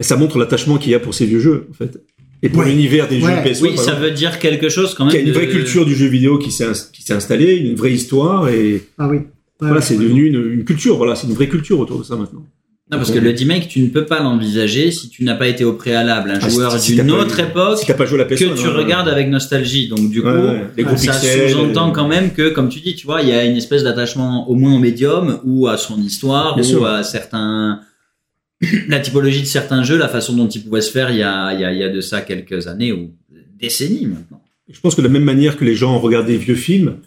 Mais ça montre l'attachement qu'il y a pour ces vieux jeux, en fait. Et pour Ouais. l'univers des Ouais. jeux PS1, Oui, ça exemple, veut dire quelque chose quand même. qu'il y a une de- vraie culture du jeu vidéo qui s'est installée, une vraie histoire, et Ah oui. Ouais, voilà, c'est devenu une, une culture, voilà, c'est une vraie culture autour de ça maintenant. Non, parce que le remake, tu ne peux pas l'envisager si tu n'as pas été au préalable un Ah, joueur si- si t'as d'une pas autre eu- époque Si pas joué à la PS1, que tu hein, regardes avec nostalgie. Donc du coup, les ça sous-entend euh, quand même que, comme tu dis, tu vois, il y a une espèce d'attachement au moins au médium ou à son histoire Bien ou sûr. à certains la typologie de certains jeux, la façon dont ils pouvaient se faire il y a, il y a, il y a de ça quelques années ou décennies maintenant. Je pense que de la même manière que les gens regardent des vieux films,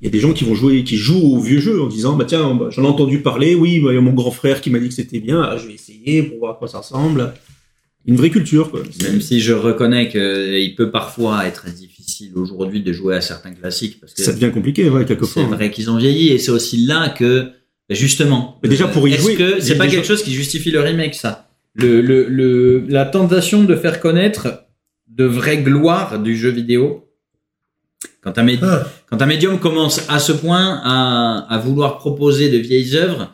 il y a des gens qui vont jouer, qui jouent aux vieux jeux en disant, bah tiens, bah, j'en ai entendu parler, oui, bah, il y a mon grand frère qui m'a dit que c'était bien, ah, je vais essayer pour voir à quoi ça ressemble. Une vraie culture, quoi. C'est- Même si je reconnais qu'il peut parfois être difficile aujourd'hui de jouer à certains classiques parce que Ça devient compliqué, ouais, c'est quelquefois. hein. vrai qu'ils ont vieilli et c'est aussi là que justement. Mais déjà, pour y est-ce jouer, que c'est pas quelque chose qui justifie le remake ça? Le, le, le la tentation de faire connaître de vraies gloires du jeu vidéo? Quand un, médi- Ah. quand un médium commence à ce point à, à vouloir proposer de vieilles œuvres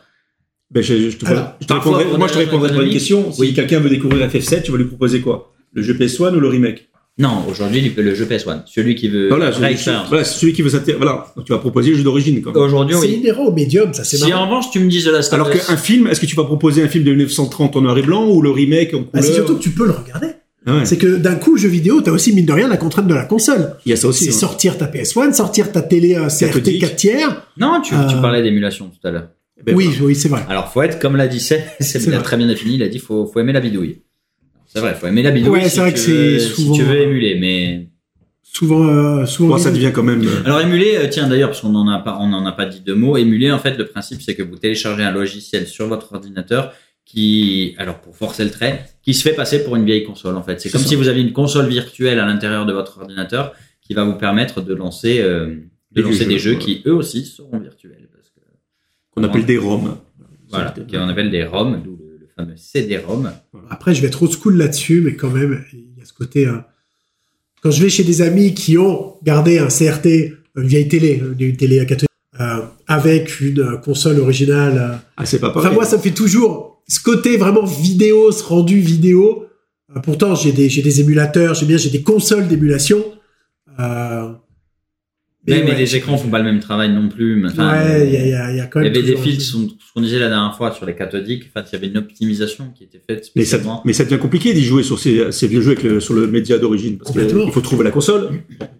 Ben, je, je te, Alors, je te parfois, répondrai- pour moi, je te répondrai pour une question. Si oui. quelqu'un veut découvrir FF7, tu vas lui proposer quoi? Le jeu PS1 ou le remake? Non aujourd'hui le- jeu PS1 celui qui veut Voilà, je- expérience. voilà, c'est celui qui veut s'intéresser. Voilà, donc tu vas proposer le jeu d'origine. quand même. aujourd'hui C'est oui inhérent au médium, ça c'est si marrant. en revanche tu me dis de la Star Alors qu'un film, est-ce que tu vas proposer un film de 1930 en noir et blanc ou le remake en Ah, couleur c'est surtout que tu peux le regarder. Ah ouais, C'est que d'un coup, jeu vidéo, t'as aussi, mine de rien, la contrainte de la console. Il y a ça aussi. C'est hein. sortir ta PS1, sortir ta télé euh, CRT Cathodique. 4 tiers. non tu, tu Euh, parlais d'émulation tout à l'heure Ben, oui, voilà. oui, c'est vrai. Alors, faut être, comme l'a dit c'est C'est très bien défini, il a dit faut, faut aimer la bidouille. C'est vrai, faut aimer la bidouille Ouais, si, c'est vrai tu que c'est veux, souvent- si tu veux émuler. Mais Souvent, euh, souvent. Ça devient quand même. euh, alors émuler, euh, tiens d'ailleurs, parce qu'on en a pas, on en a pas dit deux mots. Émuler, en fait, le principe c'est que vous téléchargez un logiciel sur votre ordinateur qui, alors pour forcer le trait, qui se fait passer pour une vieille console. En fait, c'est comme ça. si vous aviez une console virtuelle à l'intérieur de votre ordinateur qui va vous permettre de lancer, euh, de Des lancer jeux, des jeux qui eux aussi seront virtuels. Parce que, qu'on appelle des ROM. voilà, qu'on appelle des ROM, d'où le, le fameux CD-ROM. Après, je vais être old school là-dessus, mais quand même, il y a ce côté. euh, Quand je vais chez des amis qui ont gardé un CRT, une vieille télé, une télé catholique, euh, avec une euh, console originale. euh, Ah, c'est pas pareil. Enfin, moi, ça me fait toujours ce côté vraiment vidéo, ce rendu vidéo. Euh, pourtant, j'ai des, j'ai des émulateurs, j'ai bien, j'ai des consoles d'émulation. Euh, Mais, mais ouais, les écrans font pas le même travail non plus. Enfin, ouais, il y a, il y a- y a quand il y même. avait des filtres, sont- ce qu'on disait la dernière fois sur les cathodiques. En fait, il y avait une optimisation qui était faite Mais ça, spécialement. mais ça devient compliqué d'y jouer sur ces, ces vieux jeux avec le- sur le média d'origine. Parce qu'il faut trouver la console.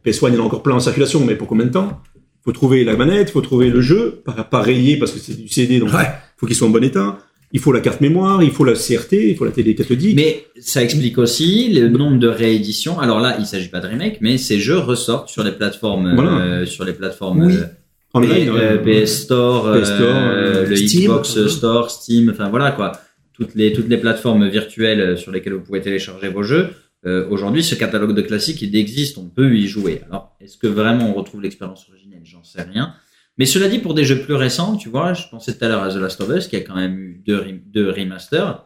PS1, il y en a encore plein en circulation, mais pour combien de temps? Il faut trouver la manette, il faut trouver le jeu, pas, pas rayé parce que c'est du CD, donc il Ouais. faut qu'il soit en bon état. Il faut la carte mémoire, il faut la CRT, il faut la télé cathodique. Mais ça explique aussi le nombre de rééditions. Alors là, il s'agit pas de remake, mais ces jeux ressortent sur les plateformes, Voilà. euh, sur les plateformes Oui. euh, P- euh, PS Store, PS Store, euh, le Steam. Xbox Store, Steam, enfin voilà quoi. Toutes les toutes les plateformes virtuelles sur lesquelles vous pouvez télécharger vos jeux. Euh, Aujourd'hui, ce catalogue de classiques, il existe, on peut y jouer. Alors, est-ce que vraiment on retrouve l'expérience originelle? J'en sais rien. Mais cela dit, pour des jeux plus récents, tu vois, je pensais tout à l'heure à The Last of Us, qui a quand même eu deux, rem- deux remasters.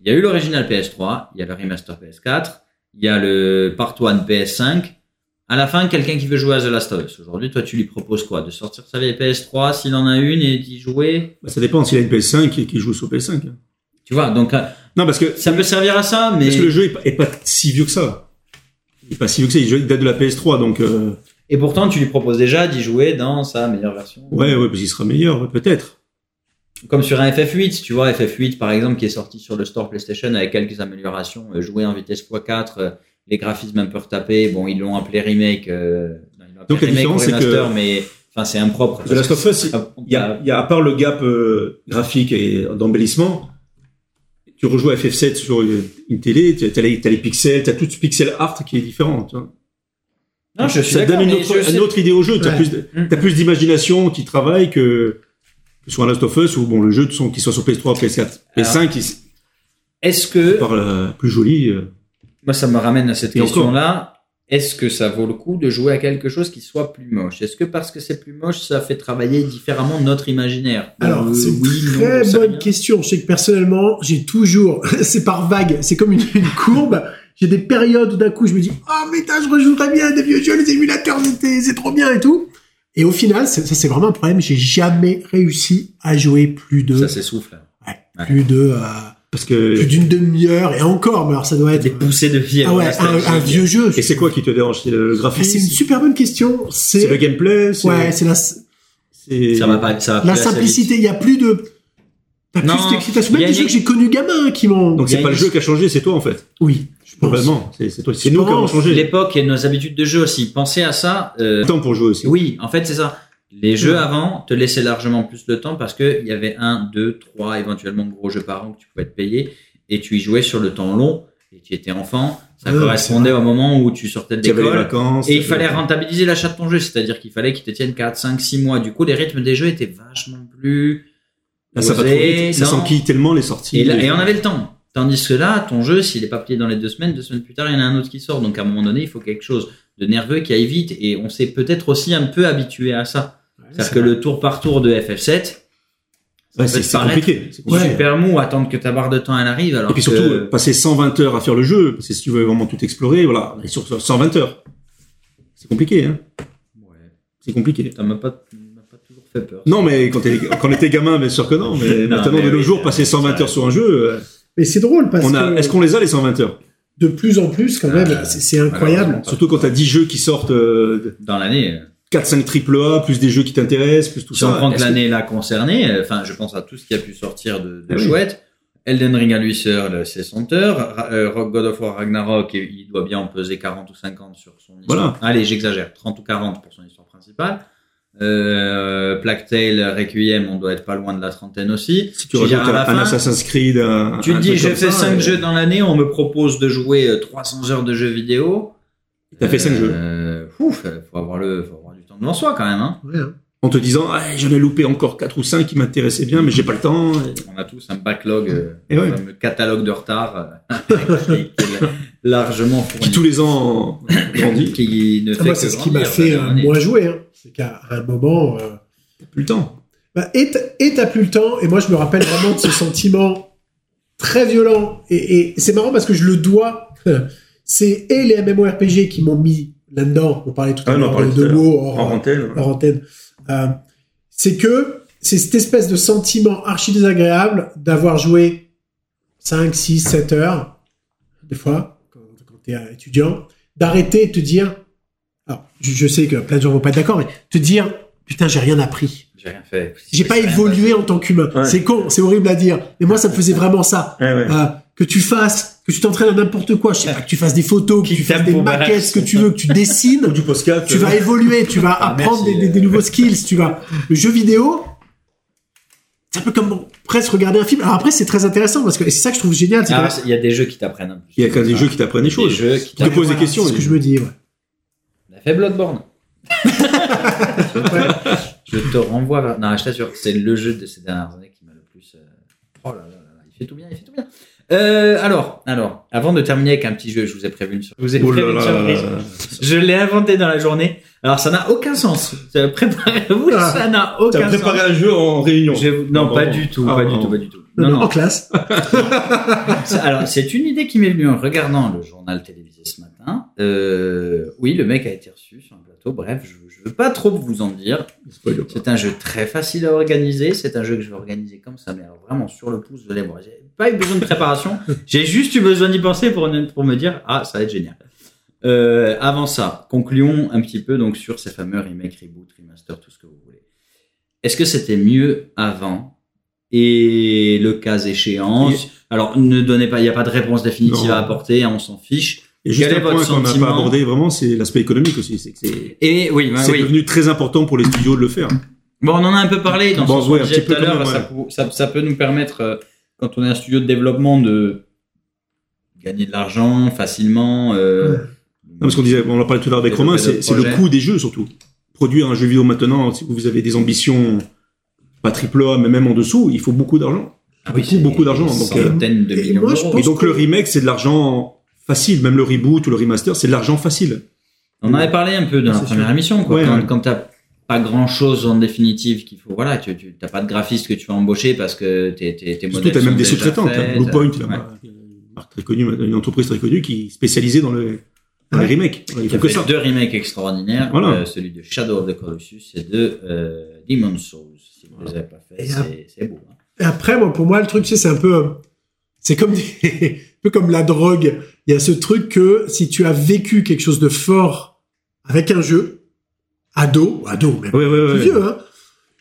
Il y a eu l'original PS3, il y a le remaster PS4, il y a le Part 1 PS5. À la fin, quelqu'un qui veut jouer à The Last of Us. Aujourd'hui, toi, tu lui proposes quoi? De sortir sa vieille PS3 s'il en a une et d'y jouer? Bah, ça dépend s'il a une PS5 et qu'il joue sur PS5. Tu vois, donc euh, Non, parce que, ça peut servir à ça, mais... parce que le jeu est pas, est pas si vieux que ça. Il est pas si vieux que ça, il date de la PS3, donc euh, Et pourtant, tu lui proposes déjà d'y jouer dans sa meilleure version. ouais, ouais, parce qu'il sera meilleur, ouais, peut-être. Comme sur un FF8, tu vois, FF8 par exemple qui est sorti sur le store PlayStation avec quelques améliorations, euh, joué en vitesse x4, euh, les graphismes un peu retapés, bon ils l'ont appelé remake, euh, non, ils l'ont appelé Donc, la remake différence, c'est que- mais enfin c'est impropre. The Last of Us, Il y a, y a, à part le gap euh, graphique et d'embellissement, tu rejoues à FF7 sur une, une télé, tu as t'as les pixels, tu as tout ce pixel art qui est différent. Tu vois. Non, je suis ça te donne une autre, je sais- une autre idée au jeu. As Ouais. plus, Mm. t'as plus d'imagination qui travaille que, que sur un Last of Us ou bon, le jeu, de son, qu'il soit sur PS3, PS4, PS5, il Est-ce que par la plus joli. euh. moi ça me ramène à cette Et question-là est-ce que ça vaut le coup de jouer à quelque chose qui soit plus moche? Est-ce que parce que c'est plus moche, ça fait travailler différemment notre imaginaire? Alors, Euh, c'est une oui, très bonne rien. question. Je sais que personnellement, j'ai toujours, c'est par vague, c'est comme une, une courbe. J'ai des périodes où d'un coup je me dis, oh mais putain, je rejouerais bien des vieux jeux, les émulateurs, c'était- c'est trop bien et tout. Et au final, ça c'est vraiment un problème. J'ai jamais réussi à jouer plus de, Ça s'essouffle. ouais, Ouais. plus de, euh, Parce que. plus d'une demi-heure et encore. Mais alors ça doit être Des poussées de vie. ah ouais, un, un vieux jeu. Et c'est quoi qui te dérange? C'est le Ah, graphisme C'est une super bonne question. C'est le gameplay c'est- ouais, c'est la, Ça va pas, ça va la simplicité. Il y a plus de T'as Non, plus d'excitation. il y Même a des jeux que j'ai connus gamin qui m'ont. Donc c'est pas le jeu qui a changé, c'est toi en fait. oui, Probablement. C'est nous qui avons changé. L'époque et nos habitudes de jeu aussi. Pensez à ça. euh, Temps pour jouer aussi. Oui, en fait, c'est ça. Les jeux Ouais. avant te laissaient largement plus le temps parce que il y avait un, deux, trois éventuellement gros jeux par an que tu pouvais te payer et tu y jouais sur le temps long et tu étais enfant. Ça Ouais, correspondait au moment où tu sortais de l'école. vacances. Et il fallait rentabiliser l'achat de ton jeu, c'est-à-dire qu'il fallait qu'il te tienne 4, 5, 6 mois. Du coup, les rythmes des jeux étaient vachement plus Là, ça va trop posés. vite. Ça s'enquille tellement les sorties. Et, là- et on avait le temps. Tandis que là, ton jeu, s'il est pas plié dans les deux semaines, deux semaines plus tard, il y en a un autre qui sort. Donc à un moment donné, il faut quelque chose de nerveux qui aille vite. Et on s'est peut-être aussi un peu habitué à ça. C'est-à-dire que le tour par tour de FF7, Ouais, peut c'est compliqué. c'est compliqué. Ouais. super mou, attendre que ta barre de temps elle arrive. Alors Et puis surtout, euh, passer 120 heures à faire le jeu, parce que si tu veux vraiment tout explorer, voilà, est sur 120 heures. C'est compliqué, hein. Ouais. C'est compliqué. Ça m'a pas, m'a pas toujours fait peur. Non, mais quand, quand on était gamin, bien sûr que non. Mais Non, maintenant, mais de nos oui, jours, passer 120 vrai. heures sur un jeu, euh, Mais c'est drôle parce on a, que est-ce qu'on les a les 120 heures? de plus en plus, quand même, Euh, c'est c'est incroyable. Surtout quand t'as 10 jeux qui sortent, euh, Dans l'année, euh, 4-5 triple A, plus des jeux qui t'intéressent, plus tout si ça. on prend que l'année là concernée, enfin, je pense à tout ce qui a pu sortir de, de Ah oui. chouette. Elden Ring à lui seul, c'est 100 heures. Euh, Rock God of War Ragnarok, il doit bien en peser 40 ou 50 sur son histoire. Voilà. Allez, j'exagère, 30 ou 40 pour son histoire principale. Euh, Plague Tale, Requiem, on doit être pas loin de la trentaine aussi. Si tu la un fin, Assassin's Creed, un, Tu un te dis, j'ai fait ça, 5 euh, jeux dans l'année, on me propose de jouer euh, 300 heures de jeux vidéo. T'as fait 5 jeux. Euh, ouf, faut avoir le, faut avoir du temps devant soi quand même, hein. Ouais, hein. En te disant, ah, j'en ai loupé encore 4 ou 5 qui m'intéressaient bien, mais j'ai pas le temps. On a tous un backlog, euh, Et ouais. un catalogue de retard, euh, qui, qui largement Qui fourni. tous les ans grandit. Qui ne Ah, fait moi, que c'est ce qui m'a fait euh, moins jouer. Hein. C'est qu'à un moment, euh, T'as plus le temps. bah, et t'as plus le temps. Et moi, je me rappelle vraiment de ce sentiment très violent. Et, et c'est marrant parce que je le dois. C'est et les MMORPG qui m'ont mis là-dedans. On parlait tout à Ah, l'heure de mots hors, En antenne. hors antenne. Euh, c'est que c'est cette espèce de sentiment archi désagréable d'avoir joué 5, 6, 7 heures, des fois, tu es étudiant, d'arrêter et te dire, alors je, je sais que plein de gens vont pas être d'accord, mais te dire, putain, j'ai rien appris. J'ai rien fait. J'ai pas évolué en tant qu'humain. Ouais. C'est con, c'est horrible à dire, mais moi ça me faisait vraiment ça. Ouais, ouais. Euh, que tu fasses, que tu t'entraînes à n'importe quoi, je sais pas, que tu fasses des photos, que tu fasses des maquettes, ce que tu veux, que tu dessines, du podcast. tu vas évoluer, tu vas Ah, apprendre merci, des, des- des nouveaux skills, tu vas. Le jeu vidéo, c'est un peu comme presque regarder un film. Alors après, c'est très intéressant parce que c'est ça que je trouve génial. Ah, Il y a des jeux qui t'apprennent un peu. Il y a quand même des jeux qui t'apprennent des choses. jeux qui te poses des questions, C'est ce que je me dis. Ouais. On a fait Bloodborne. je te renvoie vers... Non, je t'assure, c'est le jeu de ces dernières années qui m'a le plus... euh, Oh là là là là, il fait tout bien, il fait tout bien. Euh, alors, alors, avant de terminer avec un petit jeu, je vous ai prévu une, sur- je vous ai Oh prévu là une surprise. là. Je l'ai inventé dans la journée. Alors, ça n'a aucun sens. Préparez-vous, Ah. ça n'a aucun sens. préparé un jeu en réunion. Vous- Non, Ah, pas bon. du tout, Ah, pas du tout, pas du tout. Non, en classe. Alors, c'est une idée qui m'est venue en regardant le journal télévisé ce matin. Euh, oui, le mec a été reçu sur un plateau. Bref, je, je veux pas trop vous en dire. Pas. C'est un jeu très facile à organiser. C'est un jeu que je vais organiser comme ça, mais alors vraiment sur le pouce, vous allez voir. J'ai pas eu besoin de préparation. J'ai juste eu besoin d'y penser pour, pour me dire, ah, ça va être génial. Euh, avant ça, concluons un petit peu donc sur ces fameux remakes, reboot, remaster, tout ce que vous voulez. Est-ce que c'était mieux avant et le cas échéant Alors, ne donnez pas, il n'y a pas de réponse définitive Non. à apporter, on s'en fiche. Et juste Quel un est votre point qu'on n'a pas abordé vraiment, c'est l'aspect économique aussi. C'est que c'est Et oui, bah c'est oui. devenu très important pour les studios de le faire. Bon, on en a un peu parlé dans Bon, ce ouais, un disait petit peu tout à l'heure. ça, pou- ça, ça peut nous permettre, euh, quand on est un studio de développement, de gagner de l'argent facilement. Euh, Ouais. Non, parce qu'on disait, on en parlait tout à l'heure avec Romain, c'est le coût des jeux surtout. Produire un jeu vidéo maintenant, si vous avez des ambitions, pas triple A, mais même en dessous, il faut beaucoup d'argent. Ah oui, beaucoup, beaucoup d'argent. des Donc, euh, centaines de et millions moi, je pense Et donc que- le remake, c'est de l'argent facile. Même le reboot ou le remaster, c'est de l'argent facile. On en avait parlé un peu dans la première sûr. émission, quoi. Ouais, quand, ouais. quand t'as pas grand chose en définitive qu'il faut, voilà, tu, tu t'as pas de graphiste que tu vas embaucher parce que tes, tes, tes Surtout, t'as même des sous-traitants. Bluepoint, là-bas, une marque très connue, une entreprise très connue qui est spécialisée dans, le, Ouais. les remakes. Qui font a que ça. deux remakes extraordinaires, Voilà. euh, celui de Shadow of the Colossus et de euh, Demon's Souls. Si vous les avez pas fait, c'est, c'est beau. hein. Et après, moi, pour moi, le truc, tu sais, c'est un peu, euh, c'est comme, des- un peu comme la drogue. Il y a ce truc que si tu as vécu quelque chose de fort avec un jeu, ado, ado même, Ouais, ouais, ouais. plus vieux, hein,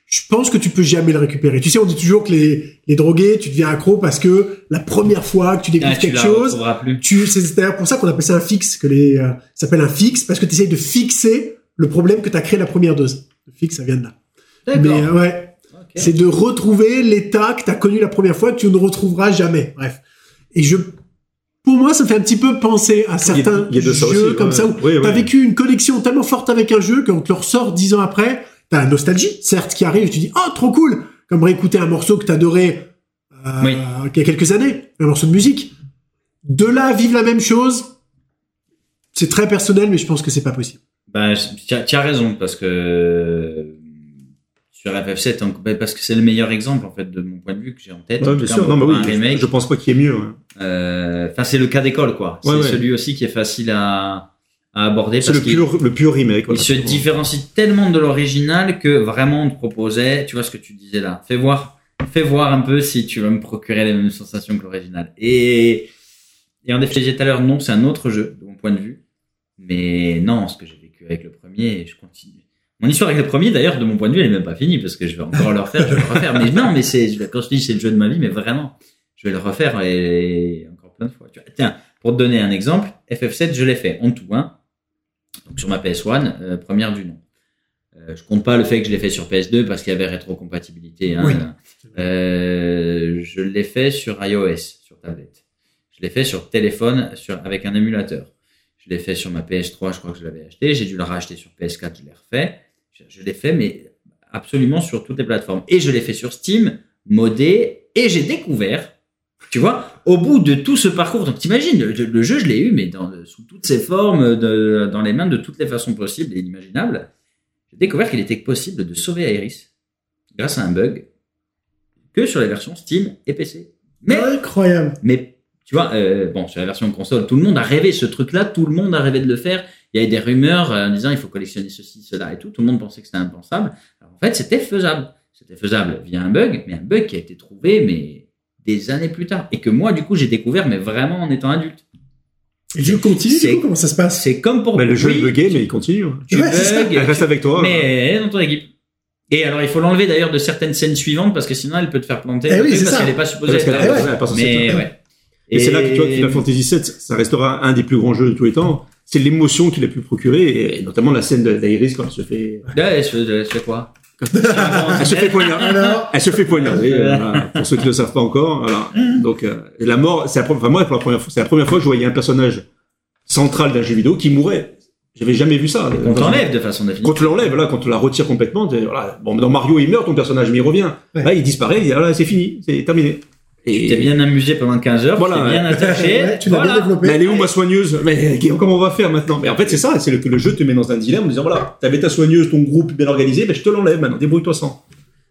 je pense que tu peux jamais le récupérer. Tu sais, on dit toujours que les, les drogués, tu deviens accro parce que la première fois que tu découvres Ah, tu quelque chose, plus. tu, c'est d'ailleurs pour ça qu'on appelle ça un fixe, que les, euh, ça s'appelle un fixe, parce que tu essayes de fixer le problème que tu as créé la première dose. Le fixe, ça vient de là. Mais D'accord. euh, ouais, c'est de retrouver l'état que tu as connu la première fois et que tu ne retrouveras jamais. Bref. Et je, pour moi, ça me fait un petit peu penser à certains il y a de ça jeux aussi, comme ouais. ça où Ouais, tu as ouais. vécu une connexion tellement forte avec un jeu qu'on te le ressort dix ans après. T'as la nostalgie, certes, qui arrive et tu dis, oh, trop cool! Comme réécouter un morceau que t'adorais, euh, Oui. il y a quelques années, un morceau de musique. De là vivre la même chose, c'est très personnel, mais je pense que c'est pas possible. Ben, tu as, raison parce que sur FF7, en- ben, parce que c'est le meilleur exemple en fait de mon point de vue que j'ai en tête. Ouais, En bien cas, sûr. Non, mais pour oui, je- remake, je pense pas qu'il y ait mieux. hein. euh, Enfin, c'est le cas d'école quoi. C'est ouais. celui aussi qui est facile à, à aborder C'est le pur, le pur remake. il se différencie tellement de l'original que vraiment on te proposait, tu vois ce que tu disais là. Fais voir, fais voir un peu si tu vas me procurer les mêmes sensations que l'original. Et et en effet, disais tout à l'heure, non, c'est un autre jeu de mon point de vue. Mais non, ce que j'ai vécu avec le premier, je continue. Mon histoire avec le premier, d'ailleurs, de mon point de vue, elle est même pas finie parce que je vais encore le refaire, je vais le refaire. Mais non, mais c'est, quand je dis c'est le jeu de ma vie, mais vraiment, je vais le refaire et encore plein de fois. Tu vois. Tiens, pour te donner un exemple, FF7, je l'ai fait en tout, hein. Donc sur ma PS1, euh, première du nom. Euh, je compte pas le fait que je l'ai fait sur PS2 parce qu'il y avait rétrocompatibilité. Hein. Oui. Euh, je l'ai fait sur iOS, sur tablette. Je l'ai fait sur téléphone, sur avec un émulateur. Je l'ai fait sur ma PS3, je crois que je l'avais acheté. J'ai dû le racheter sur PS4, je l'ai refait. Je, je l'ai fait, mais absolument sur toutes les plateformes. Et je l'ai fait sur Steam, modé, et j'ai découvert, tu vois, au bout de tout ce parcours. Donc t'imagines, le, le jeu, je l'ai eu, mais dans, sous toutes ses formes, de, dans les mains de toutes les façons possibles et inimaginables. J'ai découvert qu'il était possible de sauver Iris grâce à un bug que sur les versions Steam et PC. Mais Incroyable. mais tu vois, euh, bon, sur la version console, tout le monde a rêvé ce truc-là, tout le monde a rêvé de le faire. Il y avait des rumeurs euh, en disant il faut collectionner ceci, cela et tout. Tout le monde pensait que c'était impensable. Alors, en fait, c'était faisable. C'était faisable via un bug, mais un bug qui a été trouvé mais des années plus tard et que moi, du coup, j'ai découvert, mais vraiment en étant adulte. Et je continue, du coup, comment ça se passe? C'est comme pour Bah, le jeu oui, est bugué, mais il continue. hein. tu Ouais, c'est ça. bugs, Elle reste avec toi. mais dans ton équipe. Et alors, il faut l'enlever d'ailleurs de certaines scènes suivantes parce que sinon, elle peut te faire planter. Eh oui, parce ça. qu'elle n'est pas supposée Parce être là. ouais, ouais, Mais ouais. Et c'est là que tu vois, Final Fantasy VII, ça restera un des plus grands jeux de tous les temps. C'est l'émotion qu'il a pu procurer, et notamment la scène d'Iris quand elle se fait, Ouais, fait, elle se fait quoi? Elle se fait poignarder. Alors, Elle se fait poignarder, voilà, pour ceux qui ne le savent pas encore. Voilà. Donc, euh, la mort, c'est la première, enfin, moi, pour la première fois, c'est la première fois que je voyais un personnage central d'un jeu vidéo qui mourait. J'avais jamais vu ça. On t'enlève de façon définitive. Quand tu l'enlèves, là, quand tu la retires complètement, t'es- voilà. Bon, dans Mario, il meurt ton personnage, mais il revient. Ouais. Là, il disparaît, il dit, voilà, c'est fini, c'est terminé. Tu t'es bien amusé pendant 15 heures, Voilà, tu t'es bien attaché. ouais, tu l'as voilà. bien développé. Mais elle est où ma soigneuse Mais comment on va faire maintenant Mais en fait, c'est ça, c'est le, que le jeu te met dans un dilemme en disant voilà, t'avais ta soigneuse, ton groupe bien organisé, ben je te l'enlève maintenant, débrouille-toi sans.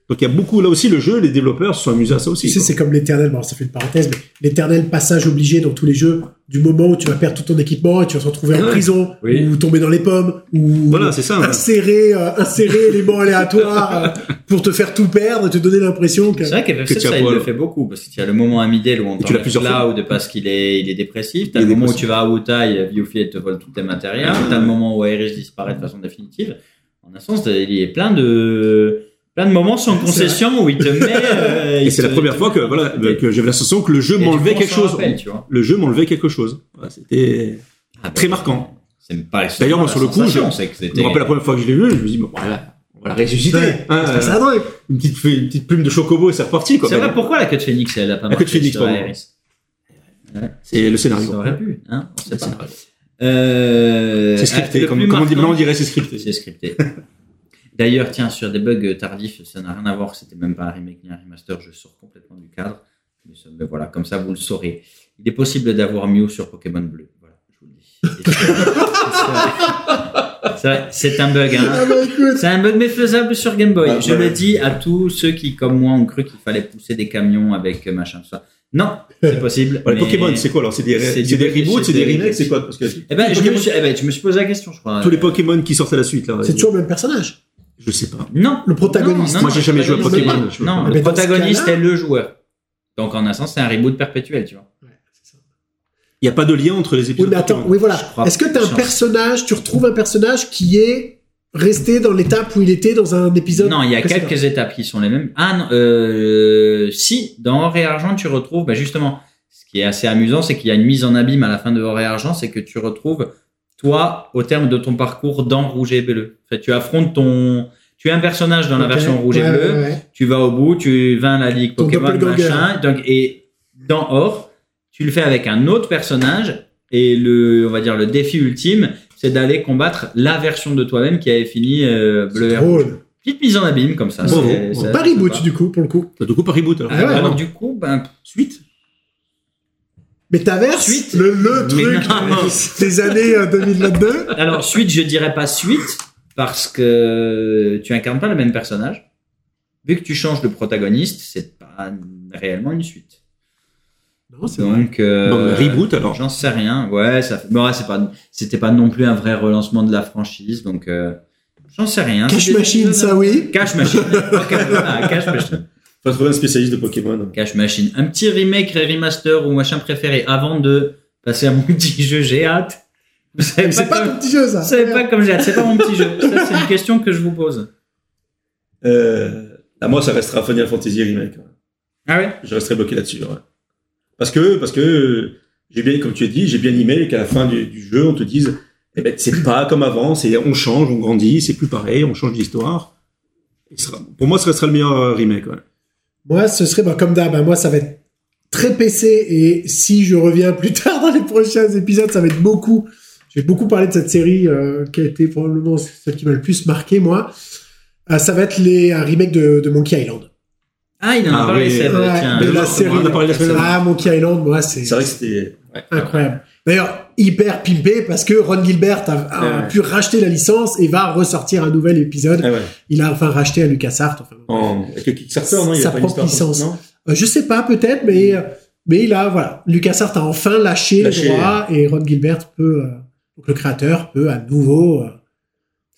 Donc il y a beaucoup là aussi le jeu, les développeurs se sont amusés à ça aussi. Tu sais, c'est comme l'éternel, bon, ça fait une parenthèse, mais l'éternel passage obligé dans tous les jeux, du moment où tu vas perdre tout ton équipement et tu vas se retrouver en prison, Oui. ou tomber dans les pommes, ou Voilà, c'est ça. hein. insérer, euh, insérer éléments aléatoires euh, pour te faire tout perdre et te donner l'impression que... C'est vrai Que qu'FF7, tu as ça, il le fait beaucoup, parce qu'il y a le moment à Midel où on Et t'enlève plusieurs Cloud parce qu'il est, il est dépressif, t'as le moment où tu vas à Wutai, Biofi, elle te vole tous tes matériels, Ah. t'as le moment où Iris disparaît de façon définitive. En un sens, il y a plein de, plein de moments sans concession où il te met, euh, Et c'est la première fois que voilà que j'avais sensation que le jeu m'enlevait quelque chose. rappelle, tu vois. Le jeu m'enlevait quelque chose. Voilà, C'était Ah, très bah, marquant. C'est pas D'ailleurs, moi, sur le coup, je- me rappelle la première fois que je l'ai vu, je me dis bon voilà, on va la ressusciter. Ouais, hein, c'est ça, euh, une petite une petite plume de chocobo et c'est reparti quoi. C'est vrai, pourquoi la queue de Phoenix, elle a pas La queue de pardon. C'est le Ça scénario. aurait pu, hein, on sait C'est pas. Euh, C'est scripté, le comme, plus comme on, dit, marquant- on dirait, c'est scripté. C'est scripté. D'ailleurs, tiens, sur des bugs tardifs, ça n'a rien à voir, c'était même pas un remake ni un remaster, je sors complètement du cadre. Mais, voilà, comme ça vous le saurez. Il est possible d'avoir Mew sur Pokémon Bleu. Voilà, je vous le dis. C'est- un bug. Hein. Ah bah. C'est un bug mais faisable sur Game Boy. Ah, Je ouais. le dis à tous ceux qui, comme moi, ont cru qu'il fallait pousser des camions avec euh, machin, tout ça. Non, c'est possible. Bon, les mais- Pokémon, c'est quoi alors C'est des, C'est c'est du- des reboots, c'est des remakes, c'est quoi Parce que Eh ben, je me, Pokémon- suis, eh ben, je me suis posé la question, je crois. tous les Pokémon qui sortent à la suite là. C'est toujours le même personnage. Je sais pas. Non. Le protagoniste. Non, non, Moi, j'ai jamais joué à protagoniste, Pokémon, je Non, pas. le protagoniste est le joueur. Donc, en un sens, c'est un reboot perpétuel, tu vois. Ouais, c'est ça. Il n'y a pas de lien entre les Oui, épisodes. mais attends, oui, voilà. Est-ce que t'as pas. un personnage, tu retrouves un personnage qui est resté dans l'étape où il était dans un épisode Non, il y a précédent quelques étapes qui sont les mêmes. Ah non, euh, si, dans Or et Argent, tu retrouves, bah justement, ce qui est assez amusant, c'est qu'il y a une mise en abîme à la fin de Or et Argent, c'est que tu retrouves, toi, au terme de ton parcours dans Rouge et Bleu. En fait, tu affrontes ton... Tu es un personnage dans la version Rouge Ouais, et Bleu, ouais, ouais. tu vas au bout, tu vas à la Ligue Pokémon, machin, donc, et dans Or, tu le fais avec un autre personnage, et le, on va dire, le défi ultime, c'est d'aller combattre la version de toi-même qui avait fini euh, Bleu et Rouge. Petite mise en abîme comme ça. Bon, c'est- bon, c'est- Pas reboot, du coup, pour le coup. Bah, du coup, pas reboot alors. Ah ouais, Alors non. du coup, ben, Suite Métaverse, Suite. le, le truc des années euh, 2022. alors suite, je dirais pas suite parce que tu incarnes pas le même personnage. Vu que tu changes de protagoniste, c'est pas réellement une suite. Non, c'est vrai. Donc euh, reboot, alors. J'en sais rien. Ouais, ça fait. Bon, ouais, c'est pas. C'était pas non plus un vrai relancement de la franchise, donc euh, j'en sais rien. Cash Machine, ça oui. Cash Machine. Voilà, Cash Machine. Faut trouver un spécialiste de Pokémon. Cash Machine. Un petit remake, remaster ou machin préféré avant de passer à mon petit jeu. J'ai hâte. Vous savez Mais C'est pas comme- ton petit jeu, ça. Vous savez pas comme j'ai hâte. C'est pas mon petit jeu. Ça, c'est une question que je vous pose. Euh, à moi, ça restera Final Fantasy Remake. Ah ouais? Je resterai bloqué là-dessus. ouais. Parce que, parce que j'ai bien, comme tu as dit, j'ai bien aimé qu'à la fin du, du jeu, on te dise, eh ben, c'est pas comme avant, c'est, on change, on grandit, c'est plus pareil, on change d'histoire. Pour moi, ce restera le meilleur euh, remake. ouais. Moi, ce serait, bah, comme d'hab, hein, moi, ça va être très PC et si je reviens plus tard dans les prochains épisodes, ça va être beaucoup. Je vais beaucoup parler de cette série euh, qui a été probablement celle qui m'a le plus marqué, moi. Euh, ça va être les, un remake de, de Monkey Island. Ah, il en a Ah parlé, oui. Seb. Ouais, Tiens. de la série. on en a parlé la semaine. Ah, Monkey Island, moi, c'est C'est vrai que c'était. Incroyable. D'ailleurs, hyper pimpé parce que Ron Gilbert a, a Ouais. pu racheter la licence et va ressortir un nouvel épisode. Ah ouais. Il a enfin racheté à LucasArts. Enfin, En, avec le Kickstarter, non? Il Sa a pas propre licence. Non? Euh, je sais pas, peut-être, mais, euh, mais il a, voilà. LucasArts a enfin lâché, Lâché. les droits et Ron Gilbert peut, euh, donc le créateur peut à nouveau euh,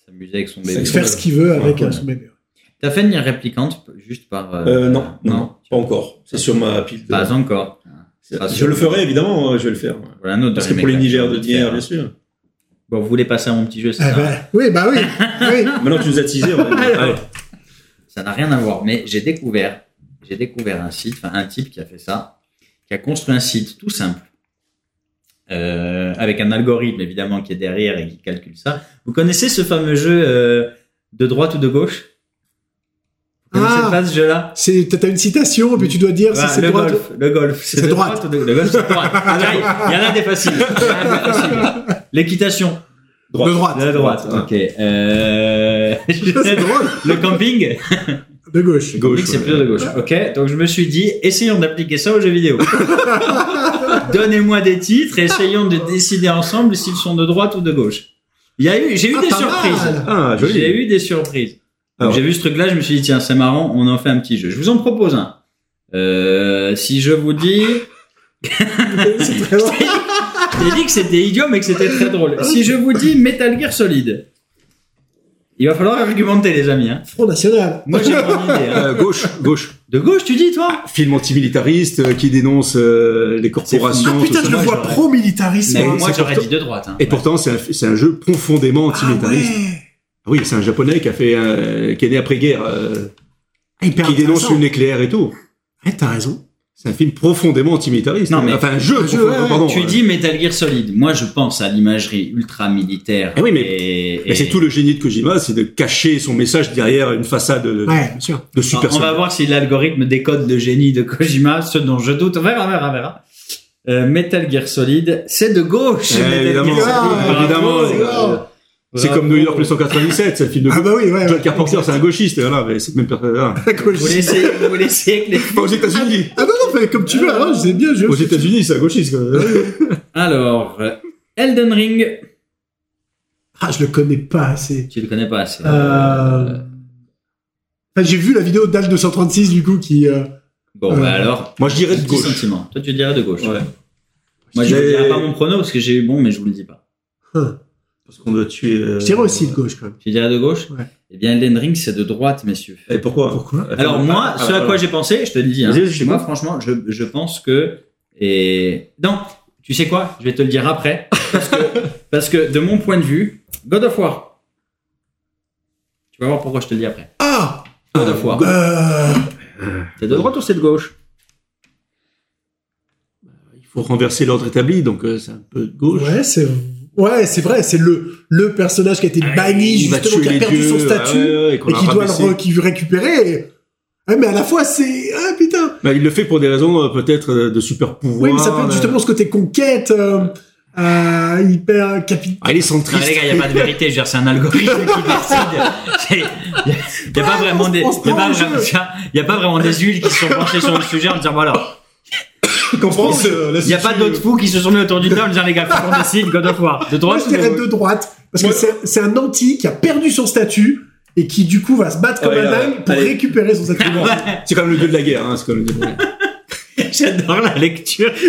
S'amuser avec son bébé. faire ce qu'il veut avec Ouais, son bébé. T'as fait une réplicante juste par. euh, Euh, non, non, pas encore. C'est sur ma pile. de- Pas encore. Pas je le ferai, évidemment, je vais le faire. Voilà un autre Parce que pour Nier, faire. bien sûr. Bon, vous voulez passer à mon petit jeu, c'est Ah ça bah, oui, bah oui. oui. Maintenant, tu nous as teasé. on va-. Ça n'a rien à voir, mais j'ai découvert, j'ai découvert un site, enfin un type qui a fait ça, qui a construit un site tout simple, euh, avec un algorithme évidemment qui est derrière et qui calcule ça. Vous connaissez ce fameux jeu euh, de droite ou de gauche? Ah. pas ce jeu-là C'est, t'as une citation, et puis tu dois dire si c'est le, droit. golf, le golf, C'est de droite. de, le golf, c'est droite. Ah, Il y en a des faciles. Il y en a des faciles. L'équitation, De droite. de droite. Ok. Euh... C'est drôle. le camping. De gauche. Gauche. c'est ouais. plus de gauche. Ok, donc je me suis dit, essayons d'appliquer ça aux jeux vidéo. Donnez-moi des titres et essayons de décider ensemble s'ils sont de droite ou de gauche. Il y a eu, j'ai eu Ah, des surprises. Ah, joli. J'ai eu des surprises. Alors. J'ai vu ce truc-là, je me suis dit tiens c'est marrant, on en fait un petit jeu. Je vous en propose un. Euh, si je vous dis, c'est très drôle. j'ai dit que c'était idiot mais que c'était très drôle. Si je vous dis Metal Gear Solid, il va falloir argumenter les amis. Hein. Front National. Moi j'ai mon idée. hein. Euh, gauche, gauche. De gauche tu dis toi? Film antimilitariste euh, qui dénonce euh, les corporations. Ah tout putain, ça. je le moi, vois j'aurais- pro-militariste. Mais moi. moi c'est j'aurais pourtant- dit de droite. Hein. Et pourtant, c'est un, c'est un jeu profondément Ah antimitariste. ouais. Oui, c'est un japonais qui a fait, un- qui est né après-guerre, euh, Ah, hyper qui dénonce le nucléaire et tout. Ouais, t'as raison. C'est un film profondément antimitariste. Non, mais- enfin, un jeu, Un jeu, ouais, pardon. tu euh, dis Metal Gear Solid. Moi je pense à l'imagerie ultra militaire. Eh oui, mais- et, mais c'est tout le génie de Kojima, c'est de cacher son message derrière une façade de, Ouais, bien sûr. de super on va voir si l'algorithme décode le génie de Kojima, ce dont je doute. On verra, on verra, on verra. Euh, Metal Gear Solid, c'est de gauche. Eh, Metal évidemment, Gear Solid. Ah, Bravo, évidemment. C'est comme New York 1997, c'est le film de Ah bah oui, ouais. John. Carpenter, c'est un gauchiste, voilà, mais c'est même personne. voilà. Vous laissez, vous laissez avec les... Pas aux États-Unis. Ah non, non, fais comme tu veux. Alors, je sais bien, je. Aux États-Unis, c'est un gauchiste. quoi. Alors, euh, Elden Ring. Ah, je le connais pas assez. Tu le connais pas assez. Euh... Enfin, j'ai vu la vidéo d'Al 236 du coup qui. euh, Bon, euh, bah alors. Moi, je dirais de gauche. sentiment. Toi, tu dirais de gauche. Ouais. Moi, je Mais- ne dirais pas mon prono parce que j'ai eu bon, mais je vous le dis pas. hein. Parce qu'on doit tuer. euh, Je dirais aussi de gauche quand même. Tu dirais de gauche Ouais. Eh bien, Elden Ring, c'est de droite, messieurs. Et pourquoi Pourquoi Alors moi, Ah, ce à alors. quoi j'ai pensé, je te le dis, hein, moi franchement, je, je pense que et non, tu sais quoi, je vais te le dire après parce que parce que de mon point de vue, God of War. Tu vas voir pourquoi je te le dis après. Ah God of War. euh... C'est de droite ou c'est de gauche? Il faut renverser l'ordre établi, donc euh, c'est un peu de gauche. Ouais, c'est. Ouais, c'est vrai, c'est le, le personnage qui a été banni, Il va justement, qui a perdu dieux, son statut, ah ouais, ouais, et qui doit le qui veut récupérer. et- Ouais, mais à la fois, c'est. Ah putain Bah, il le fait pour des raisons euh, peut-être euh, de super pouvoir. Oui, mais ça peut être justement ce côté conquête, euh, euh, hyper capital. Ah, il est centriste. les gars, il n'y a pas de vérité. Je veux dire, c'est un algorithme qui décide. Il n'y a, des, y a pas vraiment, jeu. tiens, y a pas vraiment des huiles qui se sont penchées sur le sujet en disant voilà. Qu'en pense Il n'y a pas d'autres fous qui se sont mis autour d'une table en disant les gars, faut qu'on décide God of War. De Moi, droite je ou de de droite, parce Moi- que c'est- c'est un anti qui a perdu son statut et qui, du coup, va se battre comme Ouais, un dingue pour allez. récupérer son statut. C'est quand même le dieu de la guerre. Hein, c'est quand même le dieu de la guerre. J'adore la lecture.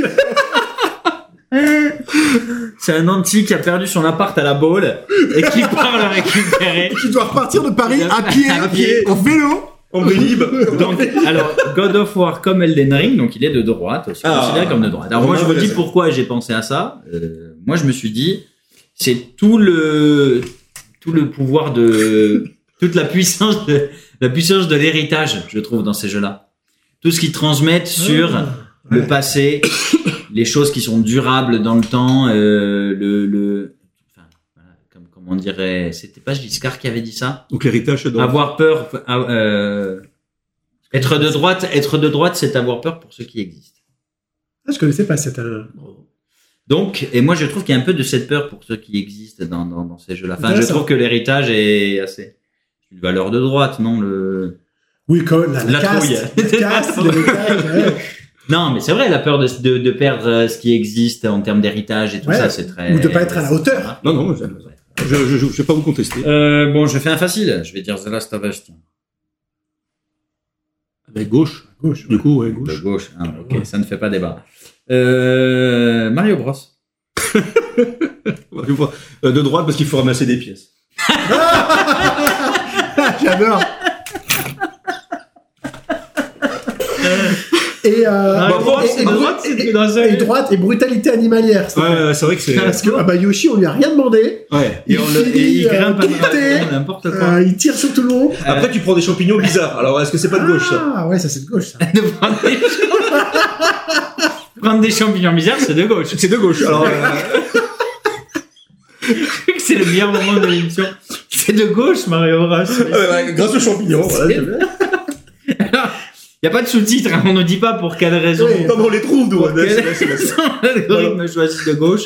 C'est un anti qui a perdu son appart à la Baule et qui part le récupérer. qui doit repartir de Paris à pied, À pied. en vélo. En Vélib. Donc, alors, God of War comme Elden Ring, donc il est de droite, aussi Ah. considéré comme de droite. Alors moi, je vous dis pourquoi j'ai pensé à ça. Euh, moi, je me suis dit, c'est tout le, tout le pouvoir de, toute la puissance de, la puissance de l'héritage, je trouve, dans ces jeux-là. Tout ce qu'ils transmettent sur Ah, le ouais. passé, les choses qui sont durables dans le temps, euh, le, le, enfin, voilà, comme, comme on dirait, c'était pas Giscard qui avait dit ça? Donc l'héritage dans. Avoir peur, euh, être de droite, être de droite, c'est avoir peur pour ce qui existe. Ah, je connaissais pas cette. euh, Donc, et moi je trouve qu'il y a un peu de cette peur pour ce qui existe dans, dans, dans ces jeux-là. Enfin, je trouve que l'héritage est assez une valeur de droite, non le. Oui, quand même, la, la, La caste, trouille. la caste, l'héritage, ouais. Non, mais c'est vrai, la peur de, de, de perdre euh, ce qui existe en termes d'héritage et tout Ouais. ça, c'est très. Ou de pas être à la hauteur. Non, non, je, je, je, je vais pas vous contester. Euh, bon, je fais un facile. Je vais dire The Last of Us. tiens. Avec gauche. Gauche. Du coup, ouais, De gauche. gauche. hein, ok, ça ne fait pas débat. Euh, Mario Bros. Euh, De droite parce qu'il faut ramasser des pièces. J'adore. Et, euh, et- et- de droite, et- dans un- et droite et brutalité animalière. c'est Ouais, vrai. ouais, c'est vrai que c'est. Parce que ah bah, Yoshi, on lui a rien demandé. Ouais. Et, on le, et il finit, euh, grimpe quitté. n'importe quoi. Euh, il tire sur tout le monde. Après, tu prends des champignons bizarres. Alors, est-ce que c'est pas de gauche ça Ah ouais, ça c'est de gauche ça. de prendre des, prendre des champignons bizarres, c'est de gauche. C'est de gauche. Alors, euh, c'est le meilleur moment de l'émission. C'est de gauche, Mario Bros. ouais, grâce aux champignons. Voilà. Il n'y a pas de sous-titres, hein, on ne dit pas pour quelle raison. Comment on les trouve, nous Pour hein, l'algorithme choisit de gauche.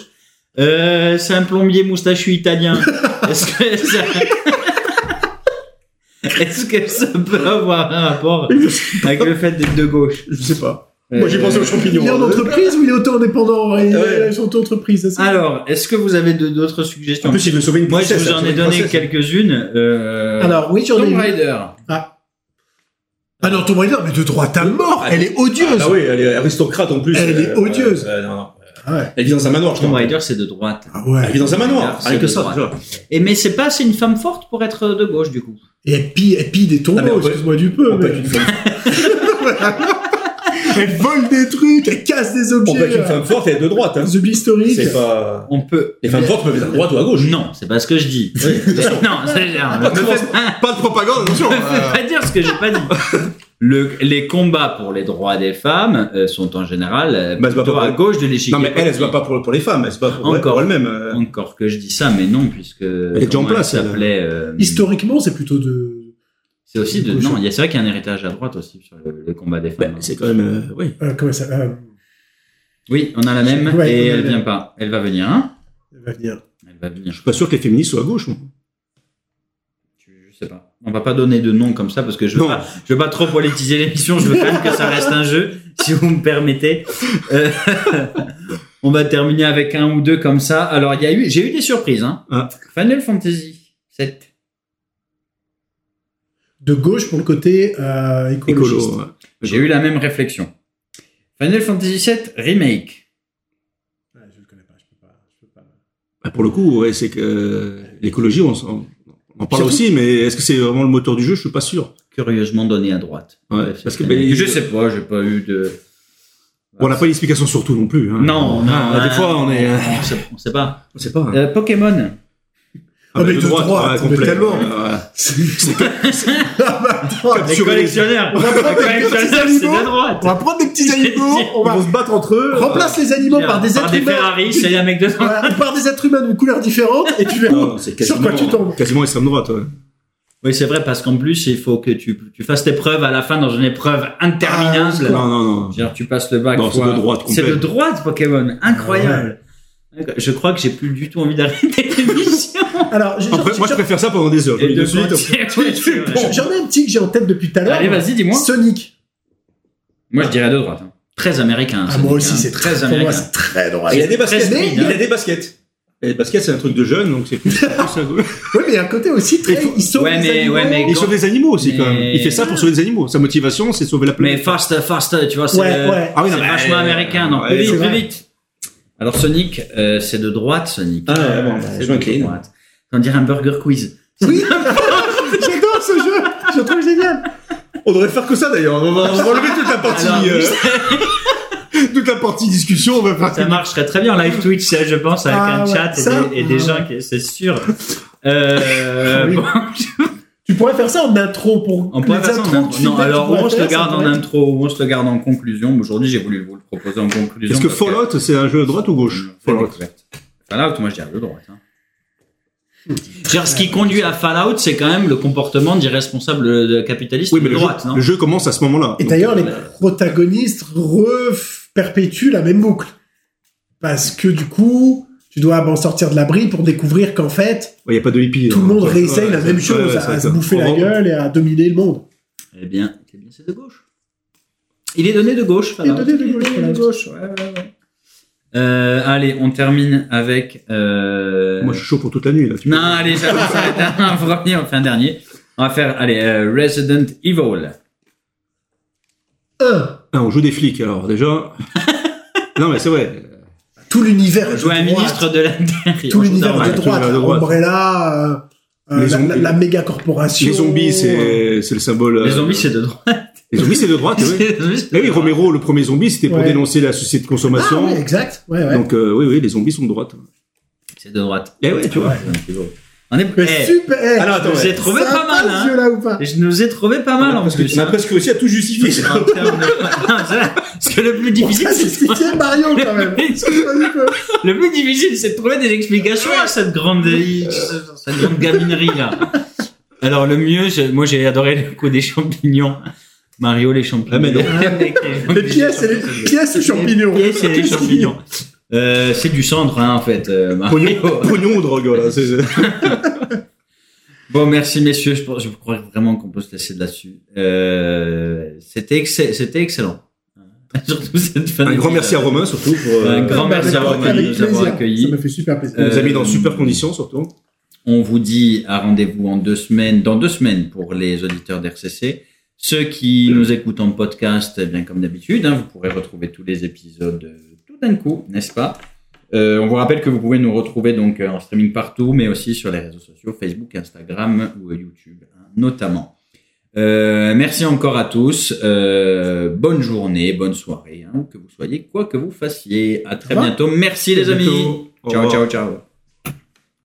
Euh, c'est un plombier moustachu italien. Est-ce que ça... Est-ce que ça peut avoir un rapport avec le fait d'être de gauche Je sais pas. Moi, j'ai pensé aux champignons. Il est en hein. entreprise ou il est auto-indépendant Il Ouais. est en auto-entreprise, c'est ça Alors, est-ce que vous avez d'autres suggestions En plus, il veut sauver une Moi, je vous hein, en sauver ai donné quelques-unes. Euh... Alors oui, j'en ai Tomb une. Raider. Ah non, Tomb Raider, mais de droite à mort, elle est odieuse. Ah oui, elle est aristocrate en plus. Elle est Euh, odieuse. euh, non, non. Ah ouais. Elle vit dans un manoir, je Tomb crois. Raider, c'est de droite. Ah ouais. Elle vit dans un manoir. C'est Rien que ça. Et mais c'est pas assez une femme forte pour être de gauche du coup. Et elle pille, elle pille des Ah, tombeaux, on peut- excuse-moi du peu. Mais- être une femme- Elle vole des trucs, elle casse des on peut objets, être une femme forte et être de droite. hein. objets historiques. C'est pas. On peut. Les femmes fortes peuvent être à droite ou à gauche. Non, c'est pas ce que je dis. Oui, non, c'est ne pas, Pas de propagande, attention. me fais pas dire ce que j'ai pas dit. Le, les combats pour les droits des femmes euh, sont en général euh, Bah, plutôt pas à gauche de l'échiquier. Non, mais elle, elle se bat pas pour, pour les femmes, elle se bat pour, Encore. pour elle-même. euh. Encore que je dis ça, mais non, puisque. Elle est déjà en place, elle. euh, Historiquement, c'est plutôt de. C'est aussi de. Non, il y a c'est vrai qu'il y a un héritage à droite aussi sur le, les combats des Bah, femmes. c'est quand même. euh, oui. Euh, comment ça euh, Oui, on a la même Ouais, et elle vient même. pas. Elle va venir. Hein Elle va venir. elle va venir. Je suis pas sûr que les féministes soient à gauche. moi. Je sais pas. On va pas donner de nom comme ça parce que je veux pas, je veux pas trop politiser l'émission. Je veux quand même que ça reste un jeu, si vous me permettez. Euh, on va terminer avec un ou deux comme ça. Alors il y a eu, j'ai eu des surprises. Hein. Ah. Final Fantasy 7. De gauche pour le côté euh, écologiste. Écolo. ouais. J'ai eu la même réflexion. Final Fantasy 7 remake. Ouais, je le connais pas, je peux pas. Je peux pas. Bah, pour le coup, ouais, c'est que euh, l'écologie, on, on en parle Surtout- aussi, mais est-ce que c'est vraiment le moteur du jeu? Je suis pas sûr. Curieusement donné à droite. Ouais, parce que, ben, je sais pas, j'ai pas eu de. Bon, on n'a pas d'explication sur tout non plus. Hein. Non, non. Ah, hein, des fois, on est. euh, On sait, on sait pas. On sait pas. hein. Euh, Pokémon. Ah, mais de de droite, ouais, mais tellement. Ouais, ouais. Ah, Les collectionneurs. On va prendre des petits animaux. de on va prendre des petits animaux, on va se battre entre eux. remplace les animaux par des êtres humains. Ferrari, c'est un mec de par des êtres humains d'une couleur différente et tu verras sur quoi tu tombes. quasiment extrême droite. Ouais. Oui, c'est vrai, parce qu'en plus, il faut que tu, tu fasses tes preuves à la fin dans une épreuve interminable. Ah, Non, non, non. Genre, tu passes le bac. Non, c'est de droite, C'est de droite, Pokémon. Incroyable. Je crois que j'ai plus du tout envie d'arrêter l'émission. Alors, j'ai- Après, moi, je préfère ça pendant des heures. Je Et le de suite. j'en ai un petit que j'ai en tête depuis tout à l'heure. Allez, vas-y, dis-moi. Sonic. Moi, je dirais de droite. hein. Très américain. Ah, moi aussi, hein. c'est très américain. c'est très droit. Il a des Très baskets. Il hein. a des baskets. Et les baskets, c'est un truc de jeune, donc c'est plus. Oui, mais il y a un côté aussi très. Il faut- Il sauve Ouais, les mais- animaux. ouais, mais- Il sauve des animaux aussi, quand même. Mais- Il fait ça pour sauver des animaux. Sa motivation, c'est sauver la Mais planète. fast, fast, tu vois, c'est Ouais, ouais. Ah oui, mais- vachement américain. Non, plus vite, plus vite. Alors Sonic, euh, c'est de droite, Sonic. Ah, ouais, bon, Euh, c'est de j'incline. droite. On dirait un burger quiz. Oui, j'adore ce jeu. Je le trouve génial. On devrait faire que ça d'ailleurs. On va, on va enlever toute la partie. Alors, euh, toute la partie discussion, on va faire. ça marcherait très bien en live Twitch, je pense, avec Ah, un ouais, chat et des, et des ouais. gens, qui- c'est sûr. Euh, Oui. bon, Tu pourrais faire ça en intro pour. on pourrait faire ça en intro. Non, alors on se le garde en intro, ou on se le garde en conclusion. Aujourd'hui, j'ai voulu vous le proposer en conclusion. Est-ce que Fallout, c'est un jeu de droite ou gauche Fallout. Fallout, moi je dirais de droite. Hein. Genre, ce qui conduit à Fallout, c'est quand même le comportement d'irresponsable de capitaliste Oui, mais de le, droite, jeu, non le jeu commence à ce moment-là. Et d'ailleurs, les euh, protagonistes re-perpétuent la même boucle. Parce que du coup, tu dois en sortir de l'abri pour découvrir qu'en fait, Il n'y a pas de hippie. tout le hein. monde Ouais, réessaye la ouais, même ouais, chose, ouais, à, se bouffer la gueule et à dominer le monde. Eh bien, c'est de gauche. Il est donné de gauche, Il est donné de gauche, Il est donné de gauche, ouais, ouais, ouais. Euh, allez, on termine avec... Euh... Moi, je suis chaud pour toute la nuit là. Tu Non, peux- allez, ça va s'arrêter un premier, enfin un dernier. On va faire, allez, euh, Resident Evil. Un, Ah, on joue des flics alors déjà. non mais c'est vrai. tout l'univers de Jouer un droite, ministre de l'Intérieur. tout l'univers de tout droite, l'univers de droite. Umbrella, euh, euh, Les la, zombies- la- la méga corporation. Les zombies, c'est c'est le symbole. Les euh, zombies, c'est de droite. Les zombies, c'est de droite. oui. Mais oui, droite. Romero, le premier zombie, c'était pour Ouais. dénoncer la société de Ah consommation. ouais, exact. Ouais, ouais. Donc euh, oui, oui, les zombies sont de droite. C'est de droite. Eh ouais, tu vois. On est eh, super. eh, Alors, attends, je vous ai ouais. trouvé pas mal, hein. ou pas Je nous ai trouvé pas mal en Parce que plus. tu as presque réussi à tout justifier. En de- Non. Parce que le plus difficile, c'est c'est de- Mario quand même. Le plus difficile, c'est de trouver des explications à cette grande, cette grande gaminerie là. Alors le mieux, je- moi j'ai adoré le coup des champignons. Mario les champignons. Ah, mais non. Les pièces et les pièces champignons. Les pièces et les champignons. Euh, c'est du cendre hein, en fait, euh, Mario. Pognon, pognon ou drogue, voilà. Bon, merci messieurs. Je, pense- je crois vraiment qu'on peut se laisser là-dessus. Euh, c'était c'était excellent. Surtout cette fin. Un grand merci à Romain surtout pour euh, Un grand merci à Romain de nous avoir accueillis. Ça me fait super plaisir. il nous a mis dans Euh, super conditions surtout. On vous dit à rendez-vous en deux semaines, dans deux semaines pour les auditeurs d'RCC. Ceux qui nous écoutent en podcast, eh bien comme d'habitude, hein, vous pourrez retrouver tous les épisodes euh, tout d'un coup, n'est-ce pas? Euh, On vous rappelle que vous pouvez nous retrouver donc euh, en streaming partout, mais aussi sur les réseaux sociaux, Facebook, Instagram ou YouTube, hein, notamment. Euh, merci encore à tous. Bonne journée, bonne soirée, hein, où que vous soyez, quoi que vous fassiez. À très bientôt. Merci les À amis. bientôt. Ciao, ciao, ciao.